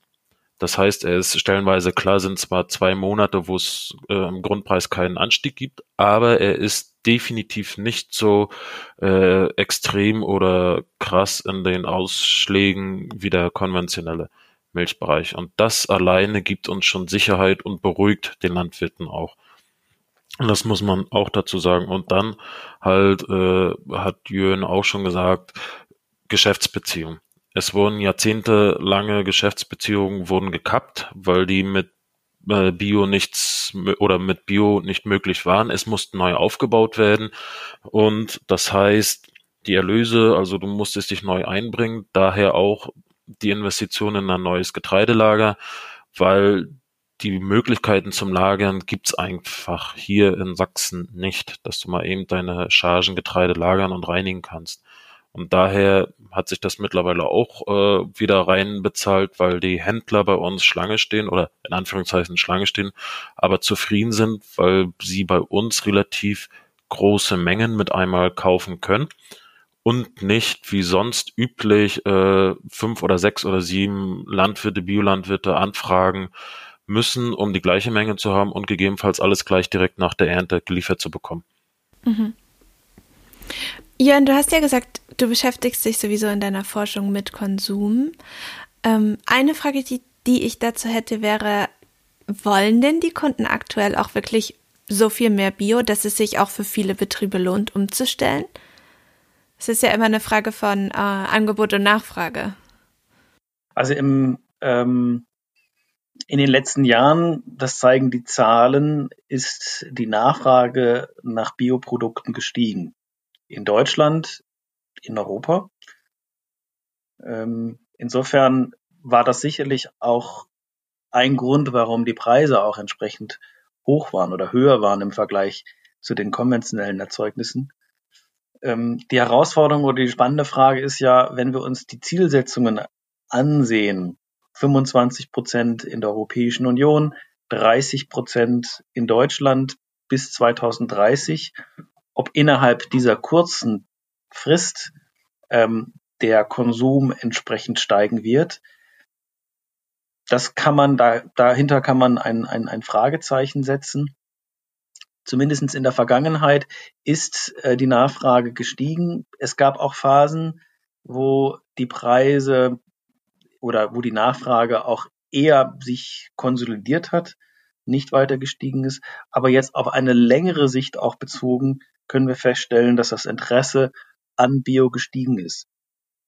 Speaker 3: Das heißt, er ist stellenweise klar, sind zwar zwei Monate, wo es äh, im Grundpreis keinen Anstieg gibt, aber er ist definitiv nicht so äh, extrem oder krass in den Ausschlägen wie der konventionelle Milchbereich. Und das alleine gibt uns schon Sicherheit und beruhigt den Landwirten auch. Das muss man auch dazu sagen. Und dann halt, äh, hat Jürgen auch schon gesagt, Geschäftsbeziehungen. Es wurden jahrzehntelange Geschäftsbeziehungen wurden gekappt, weil die mit äh, Bio nichts oder mit Bio nicht möglich waren. Es mussten neu aufgebaut werden und das heißt, die Erlöse, also du musstest dich neu einbringen, daher auch die Investition in ein neues Getreidelager, weil die Möglichkeiten zum Lagern gibt's einfach hier in Sachsen nicht, dass du mal eben deine Chargen Getreide lagern und reinigen kannst. Und daher hat sich das mittlerweile auch äh, wieder reinbezahlt, weil die Händler bei uns Schlange stehen oder in Anführungszeichen Schlange stehen, aber zufrieden sind, weil sie bei uns relativ große Mengen mit einmal kaufen können und nicht wie sonst üblich äh, fünf oder sechs oder sieben Landwirte, Biolandwirte anfragen müssen, um die gleiche Menge zu haben und gegebenenfalls alles gleich direkt nach der Ernte geliefert zu bekommen. Mhm.
Speaker 1: Jörn, du hast ja gesagt, du beschäftigst dich sowieso in deiner Forschung mit Konsum. Ähm, eine Frage, die, die ich dazu hätte, wäre, wollen denn die Kunden aktuell auch wirklich so viel mehr Bio, dass es sich auch für viele Betriebe lohnt, umzustellen? Es ist ja immer eine Frage von äh, Angebot und Nachfrage.
Speaker 2: Also im, ähm, in den letzten Jahren, das zeigen die Zahlen, ist die Nachfrage nach Bioprodukten gestiegen in Deutschland, in Europa. Ähm, insofern war das sicherlich auch ein Grund, warum die Preise auch entsprechend hoch waren oder höher waren im Vergleich zu den konventionellen Erzeugnissen. Ähm, die Herausforderung oder die spannende Frage ist ja, wenn wir uns die Zielsetzungen ansehen, 25 Prozent in der Europäischen Union, 30 Prozent in Deutschland bis 2030 ob innerhalb dieser kurzen Frist ähm, der Konsum entsprechend steigen wird. Das kann man, da, dahinter kann man ein, ein, ein Fragezeichen setzen. Zumindest in der Vergangenheit ist äh, die Nachfrage gestiegen. Es gab auch Phasen, wo die Preise oder wo die Nachfrage auch eher sich konsolidiert hat, nicht weiter gestiegen ist. Aber jetzt auf eine längere Sicht auch bezogen können wir feststellen, dass das Interesse an Bio gestiegen ist.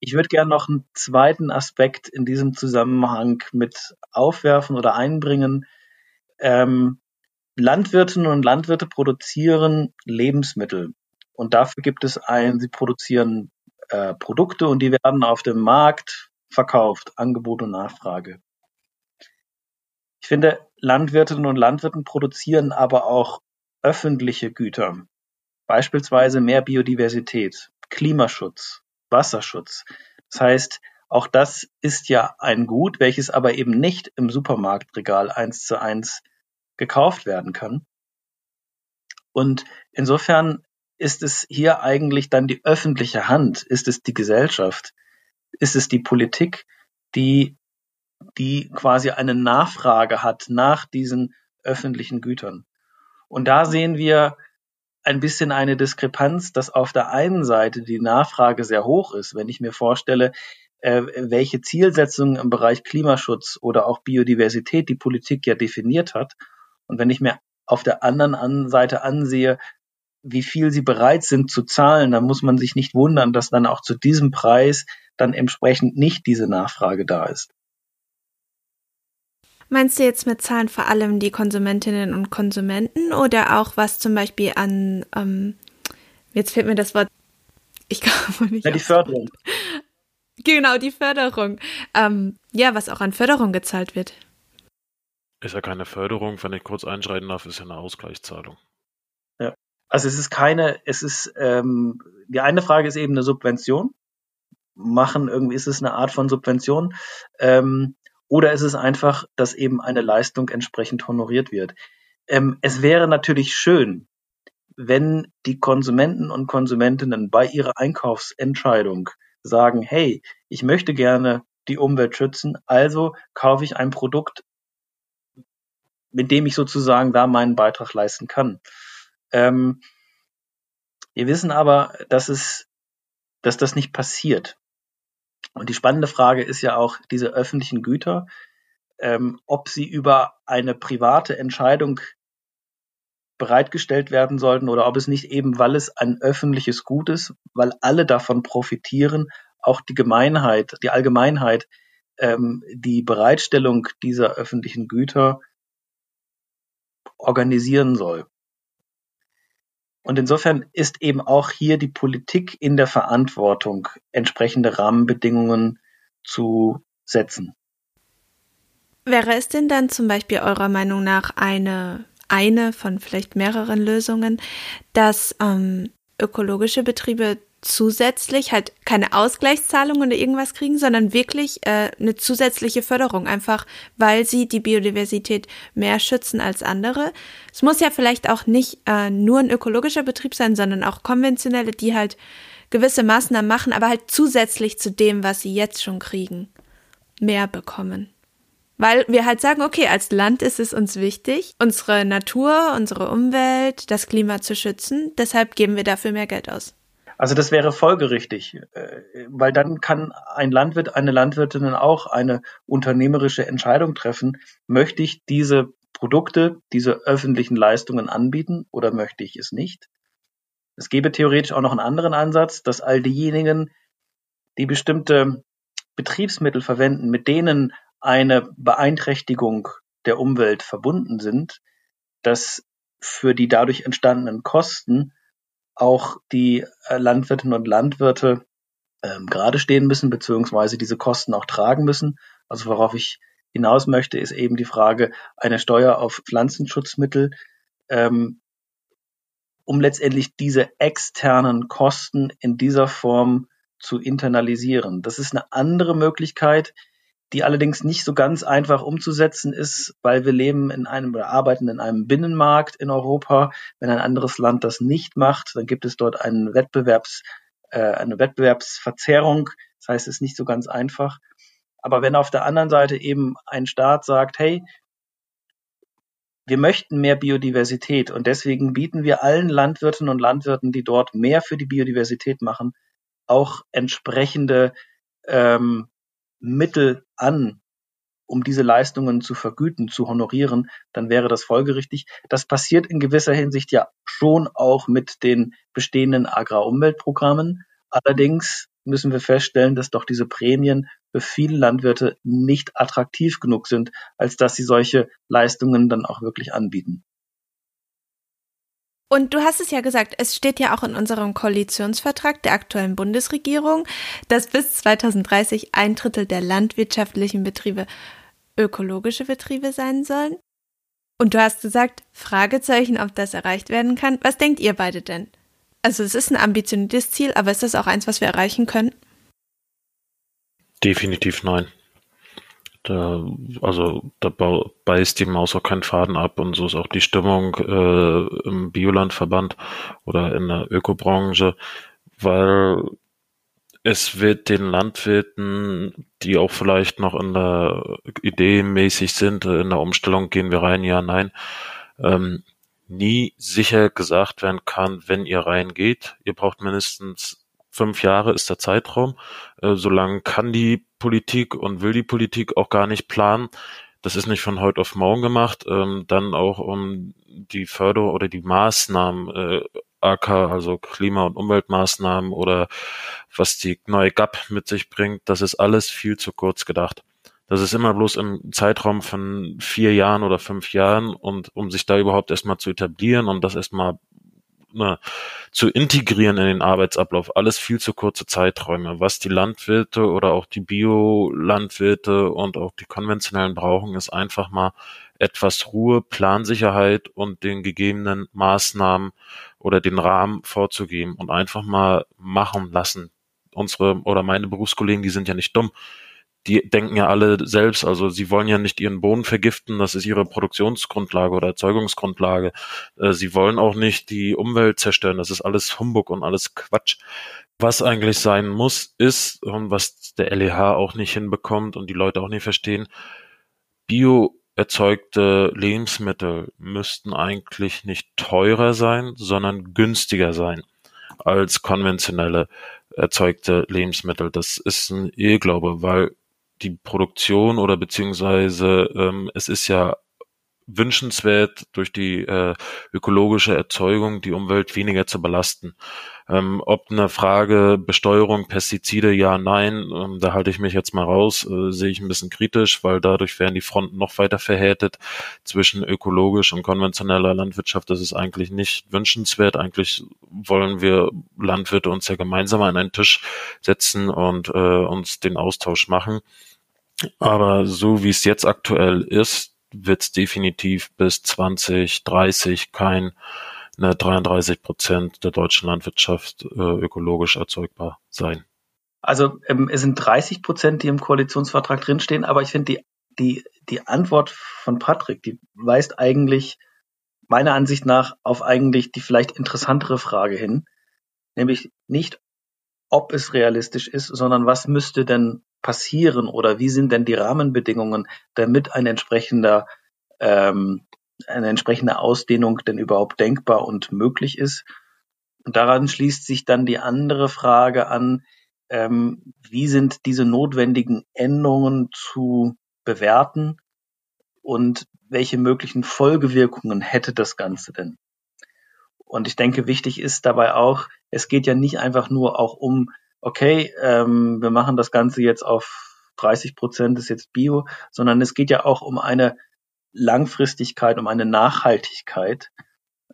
Speaker 2: Ich würde gerne noch einen zweiten Aspekt in diesem Zusammenhang mit aufwerfen oder einbringen. Ähm, Landwirtinnen und Landwirte produzieren Lebensmittel und dafür gibt es ein, sie produzieren äh, Produkte und die werden auf dem Markt verkauft, Angebot und Nachfrage. Ich finde, Landwirtinnen und Landwirten produzieren aber auch öffentliche Güter. Beispielsweise mehr Biodiversität, Klimaschutz, Wasserschutz. Das heißt, auch das ist ja ein Gut, welches aber eben nicht im Supermarktregal eins zu eins gekauft werden kann. Und insofern ist es hier eigentlich dann die öffentliche Hand, ist es die Gesellschaft, ist es die Politik, die, die quasi eine Nachfrage hat nach diesen öffentlichen Gütern. Und da sehen wir ein bisschen eine Diskrepanz, dass auf der einen Seite die Nachfrage sehr hoch ist. Wenn ich mir vorstelle, äh, welche Zielsetzungen im Bereich Klimaschutz oder auch Biodiversität die Politik ja definiert hat. Und wenn ich mir auf der anderen Seite ansehe, wie viel sie bereit sind zu zahlen, dann muss man sich nicht wundern, dass dann auch zu diesem Preis dann entsprechend nicht diese Nachfrage da ist.
Speaker 1: Meinst du jetzt mit Zahlen vor allem die Konsumentinnen und Konsumenten oder auch was zum Beispiel an, ähm, jetzt fehlt mir das Wort, ich glaube (laughs) nicht.
Speaker 2: Ja, die Förderung.
Speaker 1: Genau, die Förderung. Ähm, ja, was auch an Förderung gezahlt wird.
Speaker 3: Ist ja keine Förderung, wenn ich kurz einschreiten darf, ist ja eine Ausgleichszahlung.
Speaker 2: Ja, also es ist keine, es ist, ähm, die eine Frage ist eben eine Subvention. Machen irgendwie ist es eine Art von Subvention. Ähm, oder ist es einfach, dass eben eine Leistung entsprechend honoriert wird? Ähm, es wäre natürlich schön, wenn die Konsumenten und Konsumentinnen bei ihrer Einkaufsentscheidung sagen, hey, ich möchte gerne die Umwelt schützen, also kaufe ich ein Produkt, mit dem ich sozusagen da meinen Beitrag leisten kann. Ähm, wir wissen aber, dass es, dass das nicht passiert. Und die spannende Frage ist ja auch diese öffentlichen Güter, ähm, ob sie über eine private Entscheidung bereitgestellt werden sollten oder ob es nicht eben, weil es ein öffentliches Gut ist, weil alle davon profitieren, auch die Gemeinheit, die Allgemeinheit, ähm, die Bereitstellung dieser öffentlichen Güter organisieren soll. Und insofern ist eben auch hier die Politik in der Verantwortung, entsprechende Rahmenbedingungen zu setzen.
Speaker 1: Wäre es denn dann zum Beispiel eurer Meinung nach eine, eine von vielleicht mehreren Lösungen, dass ähm, ökologische Betriebe zusätzlich halt keine Ausgleichszahlung oder irgendwas kriegen, sondern wirklich äh, eine zusätzliche Förderung, einfach weil sie die Biodiversität mehr schützen als andere. Es muss ja vielleicht auch nicht äh, nur ein ökologischer Betrieb sein, sondern auch konventionelle, die halt gewisse Maßnahmen machen, aber halt zusätzlich zu dem, was sie jetzt schon kriegen, mehr bekommen. Weil wir halt sagen, okay, als Land ist es uns wichtig, unsere Natur, unsere Umwelt, das Klima zu schützen, deshalb geben wir dafür mehr Geld aus.
Speaker 2: Also das wäre folgerichtig, äh, weil dann kann ein Landwirt, eine Landwirtin auch eine unternehmerische Entscheidung treffen, möchte ich diese Produkte, diese öffentlichen Leistungen anbieten oder möchte ich es nicht. Es gäbe theoretisch auch noch einen anderen Ansatz, dass all diejenigen, die bestimmte Betriebsmittel verwenden, mit denen eine Beeinträchtigung der Umwelt verbunden sind, dass für die dadurch entstandenen Kosten auch die äh, Landwirtinnen und Landwirte ähm, gerade stehen müssen, beziehungsweise diese Kosten auch tragen müssen. Also worauf ich hinaus möchte, ist eben die Frage einer Steuer auf Pflanzenschutzmittel, ähm, um letztendlich diese externen Kosten in dieser Form zu internalisieren. Das ist eine andere Möglichkeit, die allerdings nicht so ganz einfach umzusetzen ist, weil wir leben in einem oder arbeiten in einem Binnenmarkt in Europa. Wenn ein anderes Land das nicht macht, dann gibt es dort einen Wettbewerbs, äh, eine Wettbewerbsverzerrung. Das heißt, es ist nicht so ganz einfach. Aber wenn auf der anderen Seite eben ein Staat sagt, hey, wir möchten mehr Biodiversität und deswegen bieten wir allen Landwirten und Landwirten, die dort mehr für die Biodiversität machen, auch entsprechende ähm, Mittel an, um diese Leistungen zu vergüten, zu honorieren, dann wäre das folgerichtig. Das passiert in gewisser Hinsicht ja schon auch mit den bestehenden Agrarumweltprogrammen. Allerdings müssen wir feststellen, dass doch diese Prämien für viele Landwirte nicht attraktiv genug sind, als dass sie solche Leistungen dann auch wirklich anbieten.
Speaker 1: Und du hast es ja gesagt, es steht ja auch in unserem Koalitionsvertrag der aktuellen Bundesregierung, dass bis 2030 ein Drittel der landwirtschaftlichen Betriebe ökologische Betriebe sein sollen. Und du hast gesagt, Fragezeichen, ob das erreicht werden kann. Was denkt ihr beide denn? Also es ist ein ambitioniertes Ziel, aber ist das auch eins, was wir erreichen können?
Speaker 3: Definitiv nein. Da, also da beißt die Maus auch keinen Faden ab und so ist auch die Stimmung äh, im Biolandverband oder in der Ökobranche, weil es wird den Landwirten, die auch vielleicht noch in der Idee mäßig sind, in der Umstellung gehen wir rein, ja, nein, ähm, nie sicher gesagt werden kann, wenn ihr reingeht. Ihr braucht mindestens fünf Jahre ist der Zeitraum. Äh, solange kann die Politik und will die Politik auch gar nicht planen. Das ist nicht von heute auf morgen gemacht. Ähm, dann auch um die Förder- oder die Maßnahmen, äh, AK, also Klima- und Umweltmaßnahmen oder was die neue GAP mit sich bringt, das ist alles viel zu kurz gedacht. Das ist immer bloß im Zeitraum von vier Jahren oder fünf Jahren und um sich da überhaupt erstmal zu etablieren und das erstmal ne, zu integrieren in den Arbeitsablauf. Alles viel zu kurze Zeiträume. Was die Landwirte oder auch die Bio-Landwirte und auch die konventionellen brauchen, ist einfach mal etwas Ruhe, Plansicherheit und den gegebenen Maßnahmen oder den Rahmen vorzugeben und einfach mal machen lassen. Unsere oder meine Berufskollegen, die sind ja nicht dumm die denken ja alle selbst, also sie wollen ja nicht ihren Boden vergiften, das ist ihre Produktionsgrundlage oder Erzeugungsgrundlage. Äh, sie wollen auch nicht die Umwelt zerstören, das ist alles Humbug und alles Quatsch. Was eigentlich sein muss, ist, und was der LEH auch nicht hinbekommt und die Leute auch nicht verstehen, bio erzeugte Lebensmittel müssten eigentlich nicht teurer sein, sondern günstiger sein als konventionelle erzeugte Lebensmittel. Das ist ein Irrglaube, weil die Produktion oder beziehungsweise ähm, es ist ja wünschenswert, durch die äh, ökologische Erzeugung die Umwelt weniger zu belasten. Ähm, ob eine Frage Besteuerung, Pestizide, ja, nein, ähm, da halte ich mich jetzt mal raus, äh, sehe ich ein bisschen kritisch, weil dadurch werden die Fronten noch weiter verhärtet zwischen ökologisch und konventioneller Landwirtschaft. Das ist eigentlich nicht wünschenswert. Eigentlich wollen wir Landwirte uns ja gemeinsam an einen Tisch setzen und äh, uns den Austausch machen. Aber so wie es jetzt aktuell ist, wird es definitiv bis 2030 kein ne, 33 Prozent der deutschen Landwirtschaft äh, ökologisch erzeugbar sein.
Speaker 2: Also ähm, es sind 30 Prozent, die im Koalitionsvertrag drinstehen, aber ich finde die, die, die Antwort von Patrick, die weist eigentlich meiner Ansicht nach auf eigentlich die vielleicht interessantere Frage hin, nämlich nicht, ob es realistisch ist, sondern was müsste denn passieren oder wie sind denn die Rahmenbedingungen, damit ein entsprechender ähm, eine entsprechende Ausdehnung denn überhaupt denkbar und möglich ist. Und daran schließt sich dann die andere Frage an, ähm, wie sind diese notwendigen Änderungen zu bewerten und welche möglichen Folgewirkungen hätte das Ganze denn? Und ich denke, wichtig ist dabei auch, es geht ja nicht einfach nur auch um, okay, ähm, wir machen das Ganze jetzt auf 30 Prozent ist jetzt Bio, sondern es geht ja auch um eine Langfristigkeit, um eine Nachhaltigkeit.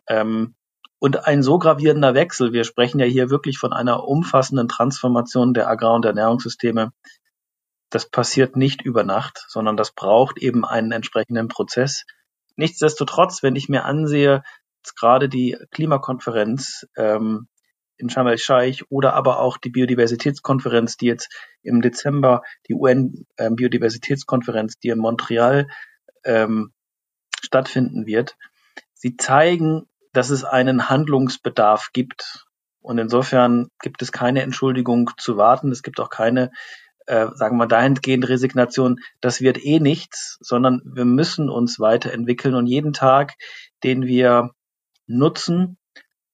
Speaker 2: Ähm, und ein so gravierender Wechsel, wir sprechen ja hier wirklich von einer umfassenden Transformation der Agrar- und Ernährungssysteme, das passiert nicht über Nacht, sondern das braucht eben einen entsprechenden Prozess. Nichtsdestotrotz, wenn ich mir ansehe, gerade die Klimakonferenz ähm, in Sharm el-Scheich oder aber auch die Biodiversitätskonferenz, die jetzt im Dezember, die UN-Biodiversitätskonferenz, die in Montreal ähm, stattfinden wird. Sie zeigen, dass es einen Handlungsbedarf gibt. Und insofern gibt es keine Entschuldigung zu warten. Es gibt auch keine, äh, sagen wir mal, dahingehend Resignation. Das wird eh nichts, sondern wir müssen uns weiterentwickeln und jeden Tag, den wir nutzen,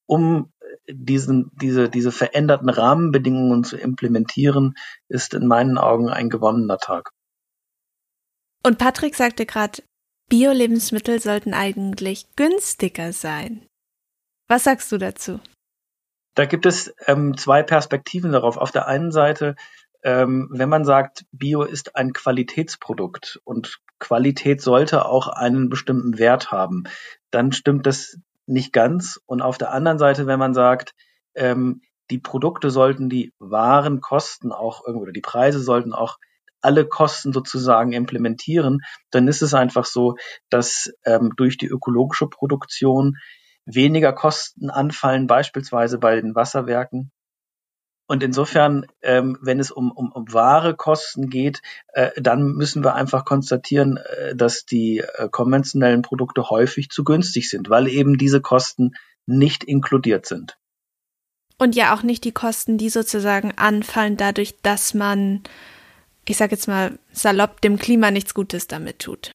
Speaker 2: um diesen, diese, diese veränderten Rahmenbedingungen zu implementieren, ist in meinen Augen ein gewonnener Tag.
Speaker 1: Und Patrick sagte gerade, Bio-Lebensmittel sollten eigentlich günstiger sein. Was sagst du dazu?
Speaker 2: Da gibt es ähm, zwei Perspektiven darauf. Auf der einen Seite, ähm, wenn man sagt, Bio ist ein Qualitätsprodukt und Qualität sollte auch einen bestimmten Wert haben, dann stimmt das nicht ganz. Und auf der anderen Seite, wenn man sagt, ähm, die Produkte sollten die wahren Kosten auch irgendwo, oder die Preise sollten auch alle Kosten sozusagen implementieren, dann ist es einfach so, dass ähm, durch die ökologische Produktion weniger Kosten anfallen, beispielsweise bei den Wasserwerken. Und insofern, ähm, wenn es um, um, um wahre Kosten geht, äh, dann müssen wir einfach konstatieren, äh, dass die äh, konventionellen Produkte häufig zu günstig sind, weil eben diese Kosten nicht inkludiert sind.
Speaker 1: Und ja auch nicht die Kosten, die sozusagen anfallen dadurch, dass man ich sage jetzt mal salopp, dem Klima nichts Gutes damit tut.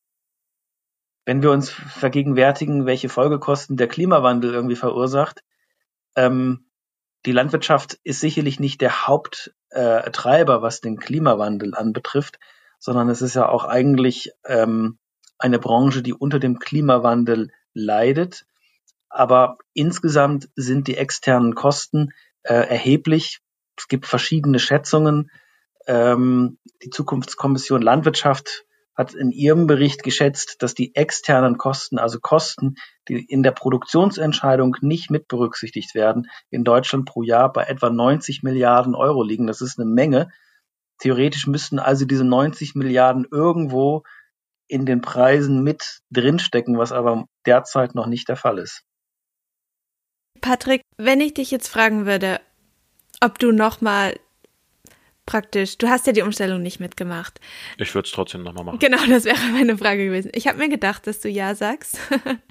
Speaker 2: Wenn wir uns vergegenwärtigen, welche Folgekosten der Klimawandel irgendwie verursacht, ähm, die Landwirtschaft ist sicherlich nicht der Haupttreiber, äh, was den Klimawandel anbetrifft, sondern es ist ja auch eigentlich ähm, eine Branche, die unter dem Klimawandel leidet. Aber insgesamt sind die externen Kosten äh, erheblich. Es gibt verschiedene Schätzungen. Ähm, die Zukunftskommission Landwirtschaft hat in ihrem Bericht geschätzt, dass die externen Kosten, also Kosten, die in der Produktionsentscheidung nicht mit berücksichtigt werden, in Deutschland pro Jahr bei etwa 90 Milliarden Euro liegen. Das ist eine Menge. Theoretisch müssten also diese 90 Milliarden irgendwo in den Preisen mit drinstecken, was aber derzeit noch nicht der Fall ist.
Speaker 1: Patrick, wenn ich dich jetzt fragen würde, ob du nochmal praktisch, du hast ja die Umstellung nicht mitgemacht.
Speaker 3: Ich würde es trotzdem nochmal machen.
Speaker 1: Genau, (laughs) das wäre meine Frage gewesen. Ich habe mir gedacht, dass du ja sagst.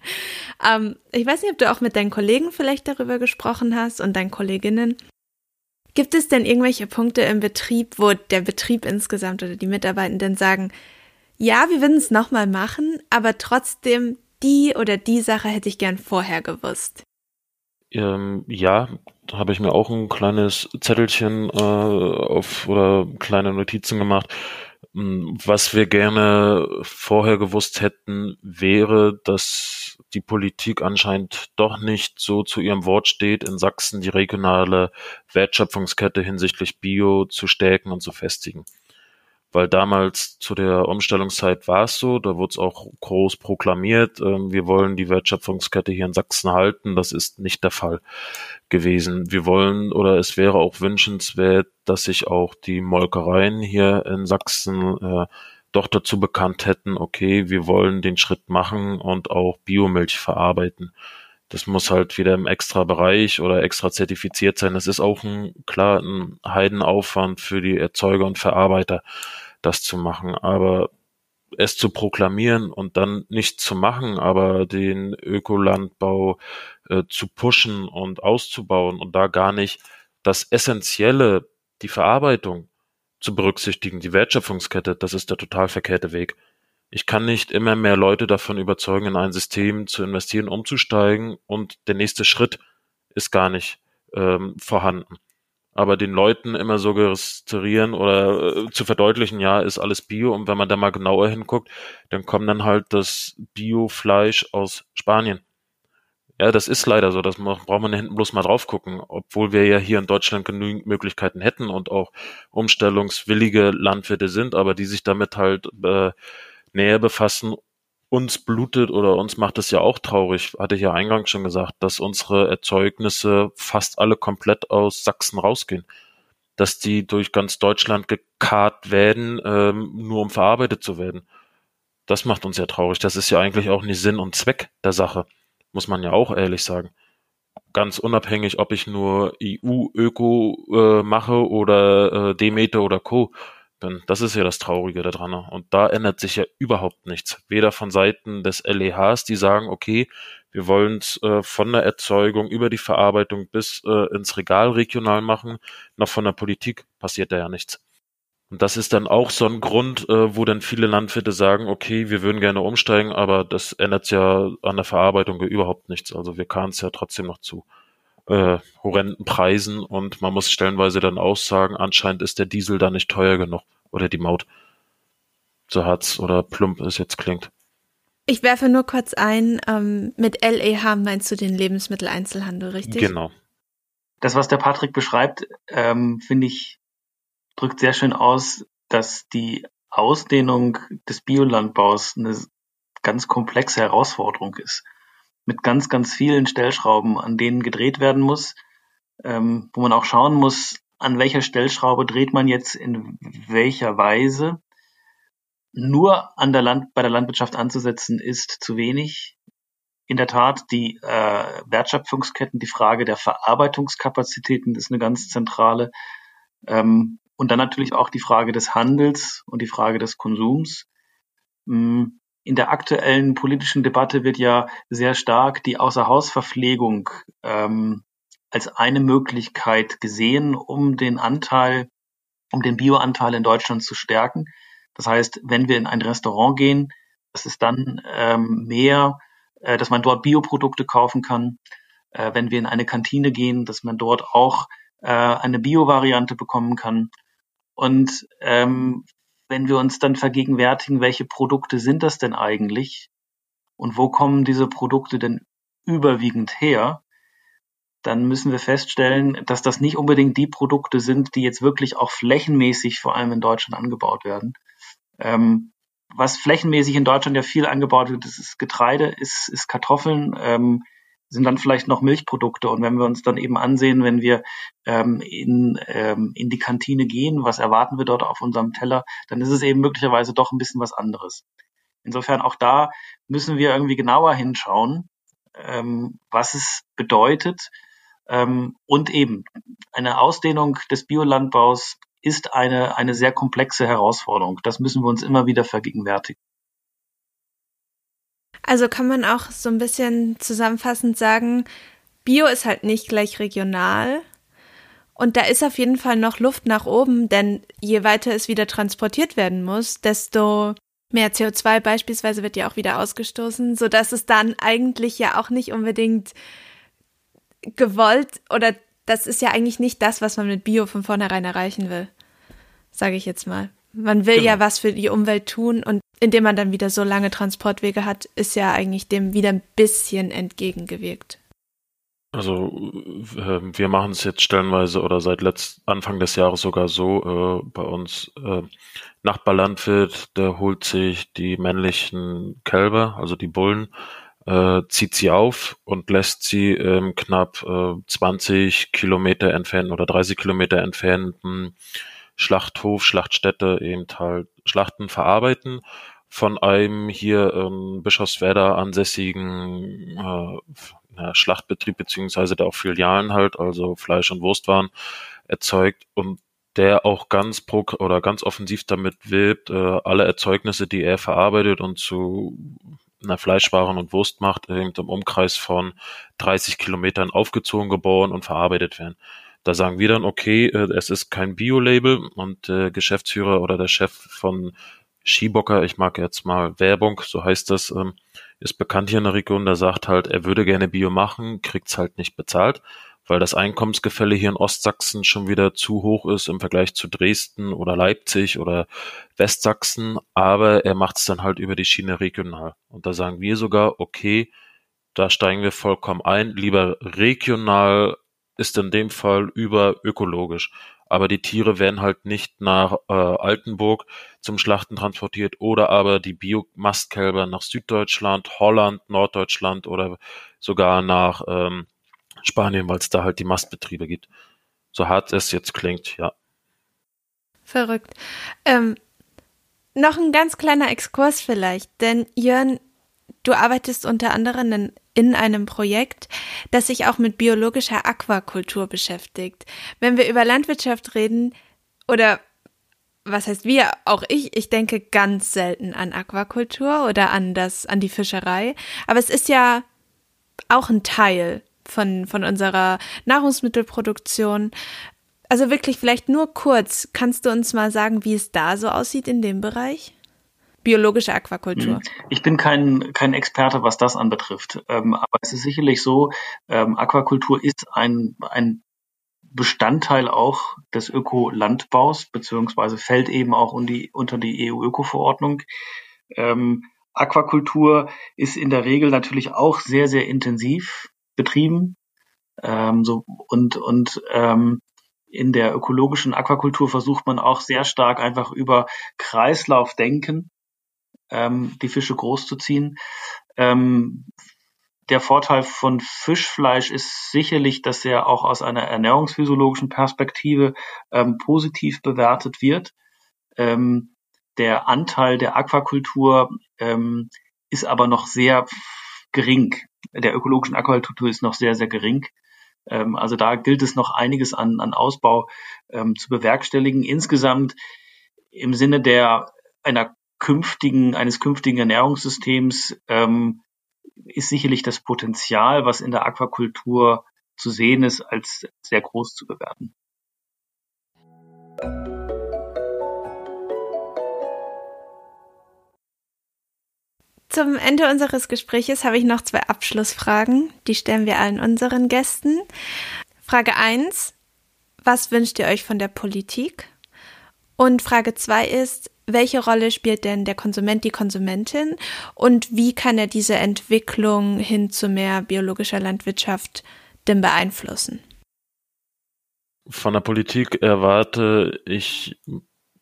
Speaker 1: (laughs) ähm, ich weiß nicht, ob du auch mit deinen Kollegen vielleicht darüber gesprochen hast und deinen Kolleginnen. Gibt es denn irgendwelche Punkte im Betrieb, wo der Betrieb insgesamt oder die Mitarbeitenden sagen, ja, wir würden es nochmal machen, aber trotzdem die oder die Sache hätte ich gern vorher gewusst?
Speaker 3: Ähm, ja, da habe ich mir auch ein kleines Zettelchen äh, auf oder kleine Notizen gemacht. Hm, was wir gerne vorher gewusst hätten, wäre, dass die Politik anscheinend doch nicht so zu ihrem Wort steht, in Sachsen die regionale Wertschöpfungskette hinsichtlich Bio zu stärken und zu festigen weil damals zu der Umstellungszeit war es so, da wurde es auch groß proklamiert, äh, wir wollen die Wertschöpfungskette hier in Sachsen halten. Das ist nicht der Fall gewesen. Wir wollen oder es wäre auch wünschenswert, dass sich auch die Molkereien hier in Sachsen äh, doch dazu bekannt hätten, okay, wir wollen den Schritt machen und auch Biomilch verarbeiten. Das muss halt wieder im extra Bereich oder extra zertifiziert sein. Das ist auch ein, klar ein Heidenaufwand für die Erzeuger und Verarbeiter das zu machen. Aber es zu proklamieren und dann nicht zu machen, aber den Ökolandbau äh, zu pushen und auszubauen und da gar nicht das Essentielle, die Verarbeitung zu berücksichtigen, die Wertschöpfungskette, das ist der total verkehrte Weg. Ich kann nicht immer mehr Leute davon überzeugen, in ein System zu investieren, umzusteigen und der nächste Schritt ist gar nicht ähm, vorhanden aber den Leuten immer so suggerieren oder äh, zu verdeutlichen, ja, ist alles Bio. Und wenn man da mal genauer hinguckt, dann kommt dann halt das Bio-Fleisch aus Spanien. Ja, das ist leider so, das braucht man hinten bloß mal drauf gucken, obwohl wir ja hier in Deutschland genügend Möglichkeiten hätten und auch umstellungswillige Landwirte sind, aber die sich damit halt äh, näher befassen uns blutet oder uns macht es ja auch traurig, hatte ich ja eingangs schon gesagt, dass unsere Erzeugnisse fast alle komplett aus Sachsen rausgehen. Dass die durch ganz Deutschland gekarrt werden, ähm, nur um verarbeitet zu werden. Das macht uns ja traurig. Das ist ja eigentlich auch nicht Sinn und Zweck der Sache, muss man ja auch ehrlich sagen. Ganz unabhängig, ob ich nur EU-Öko äh, mache oder äh, Demeter oder Co. Denn das ist ja das Traurige daran. Und da ändert sich ja überhaupt nichts. Weder von Seiten des LEHs, die sagen, okay, wir wollen es äh, von der Erzeugung über die Verarbeitung bis äh, ins Regal regional machen, noch von der Politik passiert da ja nichts. Und das ist dann auch so ein Grund, äh, wo dann viele Landwirte sagen, okay, wir würden gerne umsteigen, aber das ändert ja an der Verarbeitung überhaupt nichts. Also wir kamen es ja trotzdem noch zu äh, horrenden Preisen und man muss stellenweise dann aussagen, anscheinend ist der Diesel da nicht teuer genug oder die Maut. So hart's oder plump es jetzt klingt.
Speaker 1: Ich werfe nur kurz ein, ähm, mit LEH meinst du den Lebensmitteleinzelhandel, richtig?
Speaker 3: Genau.
Speaker 2: Das, was der Patrick beschreibt, ähm, finde ich, drückt sehr schön aus, dass die Ausdehnung des Biolandbaus eine ganz komplexe Herausforderung ist mit ganz, ganz vielen Stellschrauben, an denen gedreht werden muss, ähm, wo man auch schauen muss, an welcher Stellschraube dreht man jetzt in welcher Weise. Nur an der Land, bei der Landwirtschaft anzusetzen ist zu wenig. In der Tat, die äh, Wertschöpfungsketten, die Frage der Verarbeitungskapazitäten ist eine ganz zentrale. Ähm, und dann natürlich auch die Frage des Handels und die Frage des Konsums. Mm, in der aktuellen politischen Debatte wird ja sehr stark die Außerhausverpflegung ähm, als eine Möglichkeit gesehen, um den Anteil, um den Bioanteil in Deutschland zu stärken. Das heißt, wenn wir in ein Restaurant gehen, dass es dann ähm, mehr, äh, dass man dort Bioprodukte kaufen kann. Äh, wenn wir in eine Kantine gehen, dass man dort auch äh, eine Bio-Variante bekommen kann. Und ähm, wenn wir uns dann vergegenwärtigen, welche Produkte sind das denn eigentlich? Und wo kommen diese Produkte denn überwiegend her, dann müssen wir feststellen, dass das nicht unbedingt die Produkte sind, die jetzt wirklich auch flächenmäßig vor allem in Deutschland angebaut werden. Ähm, was flächenmäßig in Deutschland ja viel angebaut wird, das ist Getreide, ist, ist Kartoffeln, ähm, sind dann vielleicht noch Milchprodukte. Und wenn wir uns dann eben ansehen, wenn wir ähm, in, ähm, in die Kantine gehen, was erwarten wir dort auf unserem Teller, dann ist es eben möglicherweise doch ein bisschen was anderes. Insofern auch da müssen wir irgendwie genauer hinschauen, ähm, was es bedeutet. Ähm, und eben eine Ausdehnung des Biolandbaus ist eine, eine sehr komplexe Herausforderung. Das müssen wir uns immer wieder vergegenwärtigen.
Speaker 1: Also kann man auch so ein bisschen zusammenfassend sagen, Bio ist halt nicht gleich regional Und da ist auf jeden Fall noch Luft nach oben, denn je weiter es wieder transportiert werden muss, desto mehr CO2 beispielsweise wird ja auch wieder ausgestoßen, so dass es dann eigentlich ja auch nicht unbedingt gewollt oder das ist ja eigentlich nicht das, was man mit Bio von vornherein erreichen will, sage ich jetzt mal. Man will genau. ja was für die Umwelt tun und indem man dann wieder so lange Transportwege hat, ist ja eigentlich dem wieder ein bisschen entgegengewirkt.
Speaker 3: Also äh, wir machen es jetzt stellenweise oder seit letzt, Anfang des Jahres sogar so äh, bei uns äh, Nachbarlandwirt, der holt sich die männlichen Kälber, also die Bullen, äh, zieht sie auf und lässt sie ähm, knapp äh, 20 Kilometer entfernt oder 30 Kilometer entfernten Schlachthof, Schlachtstätte eben halt Schlachten verarbeiten von einem hier ähm, Bischofswerda ansässigen äh, Schlachtbetrieb beziehungsweise der auch Filialen halt, also Fleisch und Wurstwaren erzeugt und der auch ganz pro oder ganz offensiv damit wirbt, äh, alle Erzeugnisse, die er verarbeitet und zu einer Fleischwaren und Wurst macht, eben im Umkreis von 30 Kilometern aufgezogen, geboren und verarbeitet werden. Da sagen wir dann, okay, äh, es ist kein Bio-Label und der Geschäftsführer oder der Chef von Skibocker, ich mag jetzt mal Werbung, so heißt das, ähm, ist bekannt hier in der Region, der sagt halt, er würde gerne Bio machen, kriegt's halt nicht bezahlt, weil das Einkommensgefälle hier in Ostsachsen schon wieder zu hoch ist im Vergleich zu Dresden oder Leipzig oder Westsachsen, aber er macht's dann halt über die Schiene regional. Und da sagen wir sogar, okay, da steigen wir vollkommen ein, lieber regional ist in dem Fall über ökologisch aber die Tiere werden halt nicht nach äh, Altenburg zum Schlachten transportiert oder aber die Biomastkälber nach Süddeutschland, Holland, Norddeutschland oder sogar nach ähm, Spanien, weil es da halt die Mastbetriebe gibt. So hart es jetzt klingt, ja.
Speaker 1: Verrückt. Ähm, noch ein ganz kleiner Exkurs vielleicht, denn Jörn, du arbeitest unter anderem in, in einem Projekt, das sich auch mit biologischer Aquakultur beschäftigt. Wenn wir über Landwirtschaft reden, oder was heißt wir, auch ich, ich denke ganz selten an Aquakultur oder an das, an die Fischerei. Aber es ist ja auch ein Teil von, von unserer Nahrungsmittelproduktion. Also wirklich vielleicht nur kurz, kannst du uns mal sagen, wie es da so aussieht in dem Bereich? Biologische Aquakultur? Hm.
Speaker 2: Ich bin kein, kein Experte, was das anbetrifft. Ähm, aber es ist sicherlich so, ähm, Aquakultur ist ein, ein Bestandteil auch des Ökolandbaus, beziehungsweise fällt eben auch un die, unter die EU-Öko-Verordnung. Ähm, Aquakultur ist in der Regel natürlich auch sehr, sehr intensiv betrieben. Ähm, so, und und ähm, in der ökologischen Aquakultur versucht man auch sehr stark einfach über Kreislaufdenken ähm, die Fische großzuziehen. Ähm, der Vorteil von Fischfleisch ist sicherlich, dass er auch aus einer ernährungsphysiologischen Perspektive ähm, positiv bewertet wird. Ähm, der Anteil der Aquakultur ähm, ist aber noch sehr gering. Der ökologischen Aquakultur ist noch sehr, sehr gering. Ähm, also da gilt es noch einiges an, an Ausbau ähm, zu bewerkstelligen. Insgesamt im Sinne der einer künftigen, eines künftigen Ernährungssystems ähm, ist sicherlich das Potenzial, was in der Aquakultur zu sehen ist, als sehr groß zu bewerten.
Speaker 1: Zum Ende unseres Gespräches habe ich noch zwei Abschlussfragen. Die stellen wir allen unseren Gästen. Frage 1. Was wünscht ihr euch von der Politik? Und Frage 2 ist, welche Rolle spielt denn der Konsument, die Konsumentin und wie kann er diese Entwicklung hin zu mehr biologischer Landwirtschaft denn beeinflussen?
Speaker 3: Von der Politik erwarte ich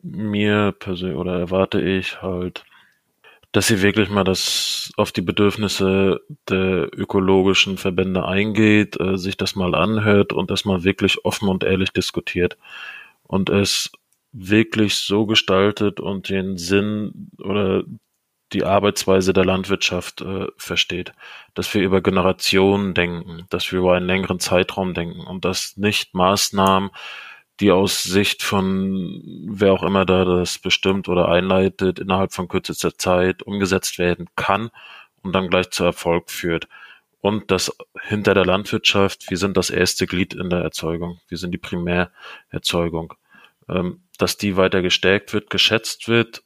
Speaker 3: mir persönlich oder erwarte ich halt, dass sie wirklich mal das auf die Bedürfnisse der ökologischen Verbände eingeht, äh, sich das mal anhört und das mal wirklich offen und ehrlich diskutiert und es wirklich so gestaltet und den Sinn oder die Arbeitsweise der Landwirtschaft äh, versteht, dass wir über Generationen denken, dass wir über einen längeren Zeitraum denken und dass nicht Maßnahmen, die aus Sicht von wer auch immer da das bestimmt oder einleitet, innerhalb von kürzester Zeit umgesetzt werden kann und dann gleich zu Erfolg führt. und das hinter der Landwirtschaft, wir sind das erste Glied in der Erzeugung, wir sind die Primärerzeugung, dass die weiter gestärkt wird, geschätzt wird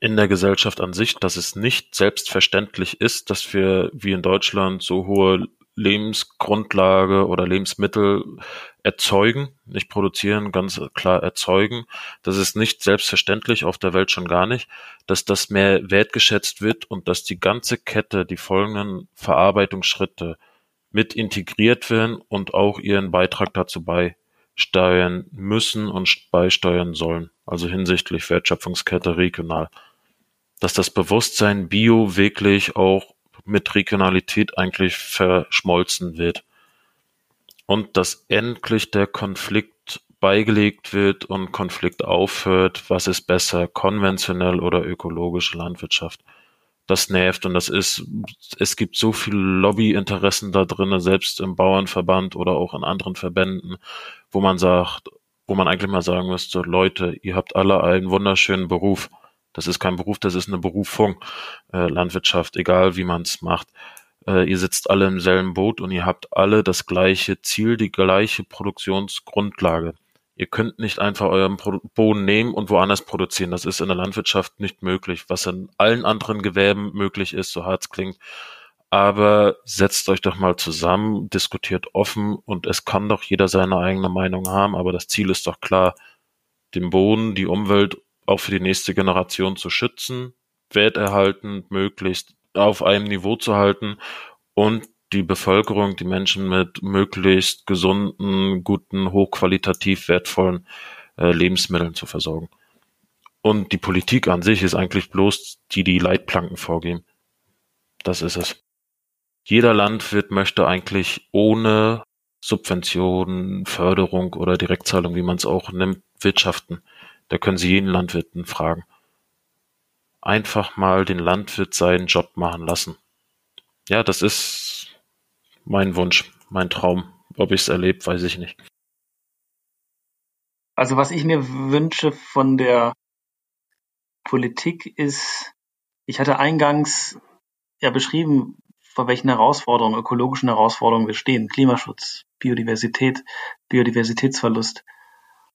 Speaker 3: in der Gesellschaft an sich, dass es nicht selbstverständlich ist, dass wir wie in Deutschland so hohe Lebensgrundlage oder Lebensmittel erzeugen, nicht produzieren, ganz klar erzeugen. Das ist nicht selbstverständlich, auf der Welt schon gar nicht, dass das mehr wertgeschätzt wird und dass die ganze Kette, die folgenden Verarbeitungsschritte mit integriert werden und auch ihren Beitrag dazu beisteuern müssen und beisteuern sollen. Also hinsichtlich Wertschöpfungskette regional. Dass das Bewusstsein Bio wirklich auch mit Regionalität eigentlich verschmolzen wird. Und dass endlich der Konflikt beigelegt wird und Konflikt aufhört, was ist besser, konventionell oder ökologische Landwirtschaft. Das nervt und das ist, es gibt so viele Lobbyinteressen da drin, selbst im Bauernverband oder auch in anderen Verbänden, wo man sagt, wo man eigentlich mal sagen müsste, Leute, ihr habt alle einen wunderschönen Beruf. Das ist kein Beruf, das ist eine Berufung, äh, Landwirtschaft, egal wie man es macht. Äh, ihr sitzt alle im selben Boot und ihr habt alle das gleiche Ziel, die gleiche Produktionsgrundlage. Ihr könnt nicht einfach euren Boden nehmen und woanders produzieren. Das ist in der Landwirtschaft nicht möglich, was in allen anderen Gewerben möglich ist, so hart es klingt. Aber setzt euch doch mal zusammen, diskutiert offen und es kann doch jeder seine eigene Meinung haben, aber das Ziel ist doch klar, den Boden, die Umwelt auch für die nächste Generation zu schützen, werterhalten, möglichst auf einem Niveau zu halten und die Bevölkerung, die Menschen mit möglichst gesunden, guten, hochqualitativ wertvollen äh, Lebensmitteln zu versorgen. Und die Politik an sich ist eigentlich bloß die, die Leitplanken vorgeben. Das ist es. Jeder Landwirt möchte eigentlich ohne Subventionen, Förderung oder Direktzahlung, wie man es auch nimmt, wirtschaften. Da können Sie jeden Landwirten fragen. Einfach mal den Landwirt seinen Job machen lassen. Ja, das ist mein Wunsch, mein Traum. Ob ich es erlebt, weiß ich nicht.
Speaker 2: Also was ich mir wünsche von der Politik ist, ich hatte eingangs ja beschrieben, vor welchen Herausforderungen, ökologischen Herausforderungen wir stehen. Klimaschutz, Biodiversität, Biodiversitätsverlust.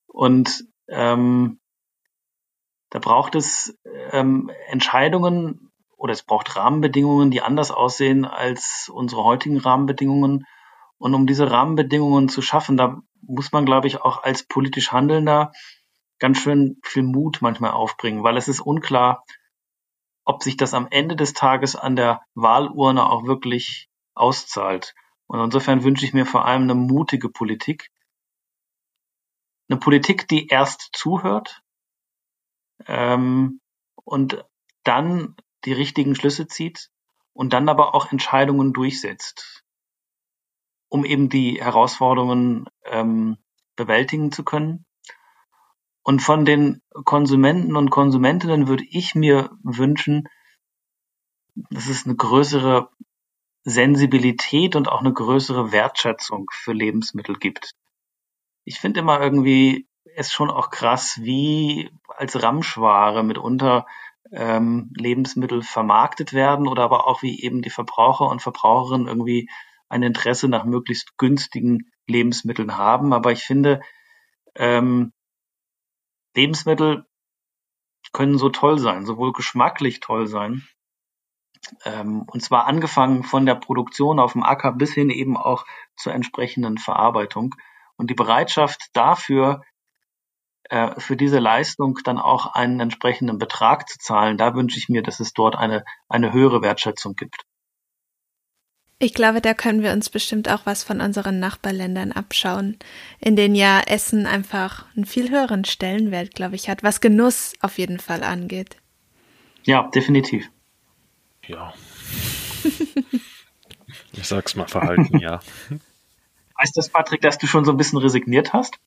Speaker 2: Und ähm, da braucht es ähm, Entscheidungen oder es braucht Rahmenbedingungen, die anders aussehen als unsere heutigen Rahmenbedingungen. Und um diese Rahmenbedingungen zu schaffen, da muss man, glaube ich, auch als politisch Handelnder ganz schön viel Mut manchmal aufbringen, weil es ist unklar, ob sich das am Ende des Tages an der Wahlurne auch wirklich auszahlt. Und insofern wünsche ich mir vor allem eine mutige Politik. Eine Politik, die erst zuhört, ähm, und dann die richtigen Schlüsse zieht und dann aber auch Entscheidungen durchsetzt, um eben die Herausforderungen ähm, bewältigen zu können. Und von den Konsumenten und Konsumentinnen würde ich mir wünschen, dass es eine größere Sensibilität und auch eine größere Wertschätzung für Lebensmittel gibt. Ich finde immer irgendwie, es schon auch krass, wie als Ramschware mitunter ähm, Lebensmittel vermarktet werden oder aber auch wie eben die Verbraucher und Verbraucherinnen irgendwie ein Interesse nach möglichst günstigen Lebensmitteln haben. Aber ich finde, ähm, Lebensmittel können so toll sein, sowohl geschmacklich toll sein, ähm, und zwar angefangen von der Produktion auf dem Acker bis hin eben auch zur entsprechenden Verarbeitung. Und die Bereitschaft dafür, äh, für diese Leistung dann auch einen entsprechenden Betrag zu zahlen. Da wünsche ich mir, dass es dort eine, eine höhere Wertschätzung gibt.
Speaker 1: Ich glaube, da können wir uns bestimmt auch was von unseren Nachbarländern abschauen, in denen ja Essen einfach einen viel höheren Stellenwert, glaube ich, hat, was Genuss auf jeden Fall angeht.
Speaker 2: Ja, definitiv.
Speaker 3: Ja. (laughs) ich sag's mal verhalten, ja.
Speaker 2: Heißt das, Patrick, dass du schon so ein bisschen resigniert hast?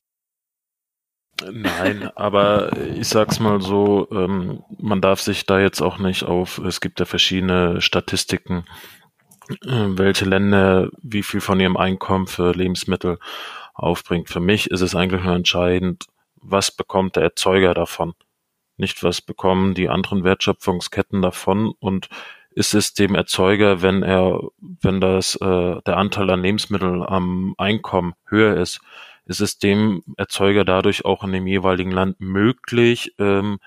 Speaker 3: Nein, aber ich sag's mal so, ähm, man darf sich da jetzt auch nicht auf, es gibt ja verschiedene Statistiken, welche Länder wie viel von ihrem Einkommen für Lebensmittel aufbringt. Für mich ist es eigentlich nur entscheidend, was bekommt der Erzeuger davon? Nicht was bekommen die anderen Wertschöpfungsketten davon und ist es dem Erzeuger, wenn er, wenn das äh, der Anteil an Lebensmitteln am Einkommen höher ist, ist es dem Erzeuger dadurch auch in dem jeweiligen Land möglich, ähm,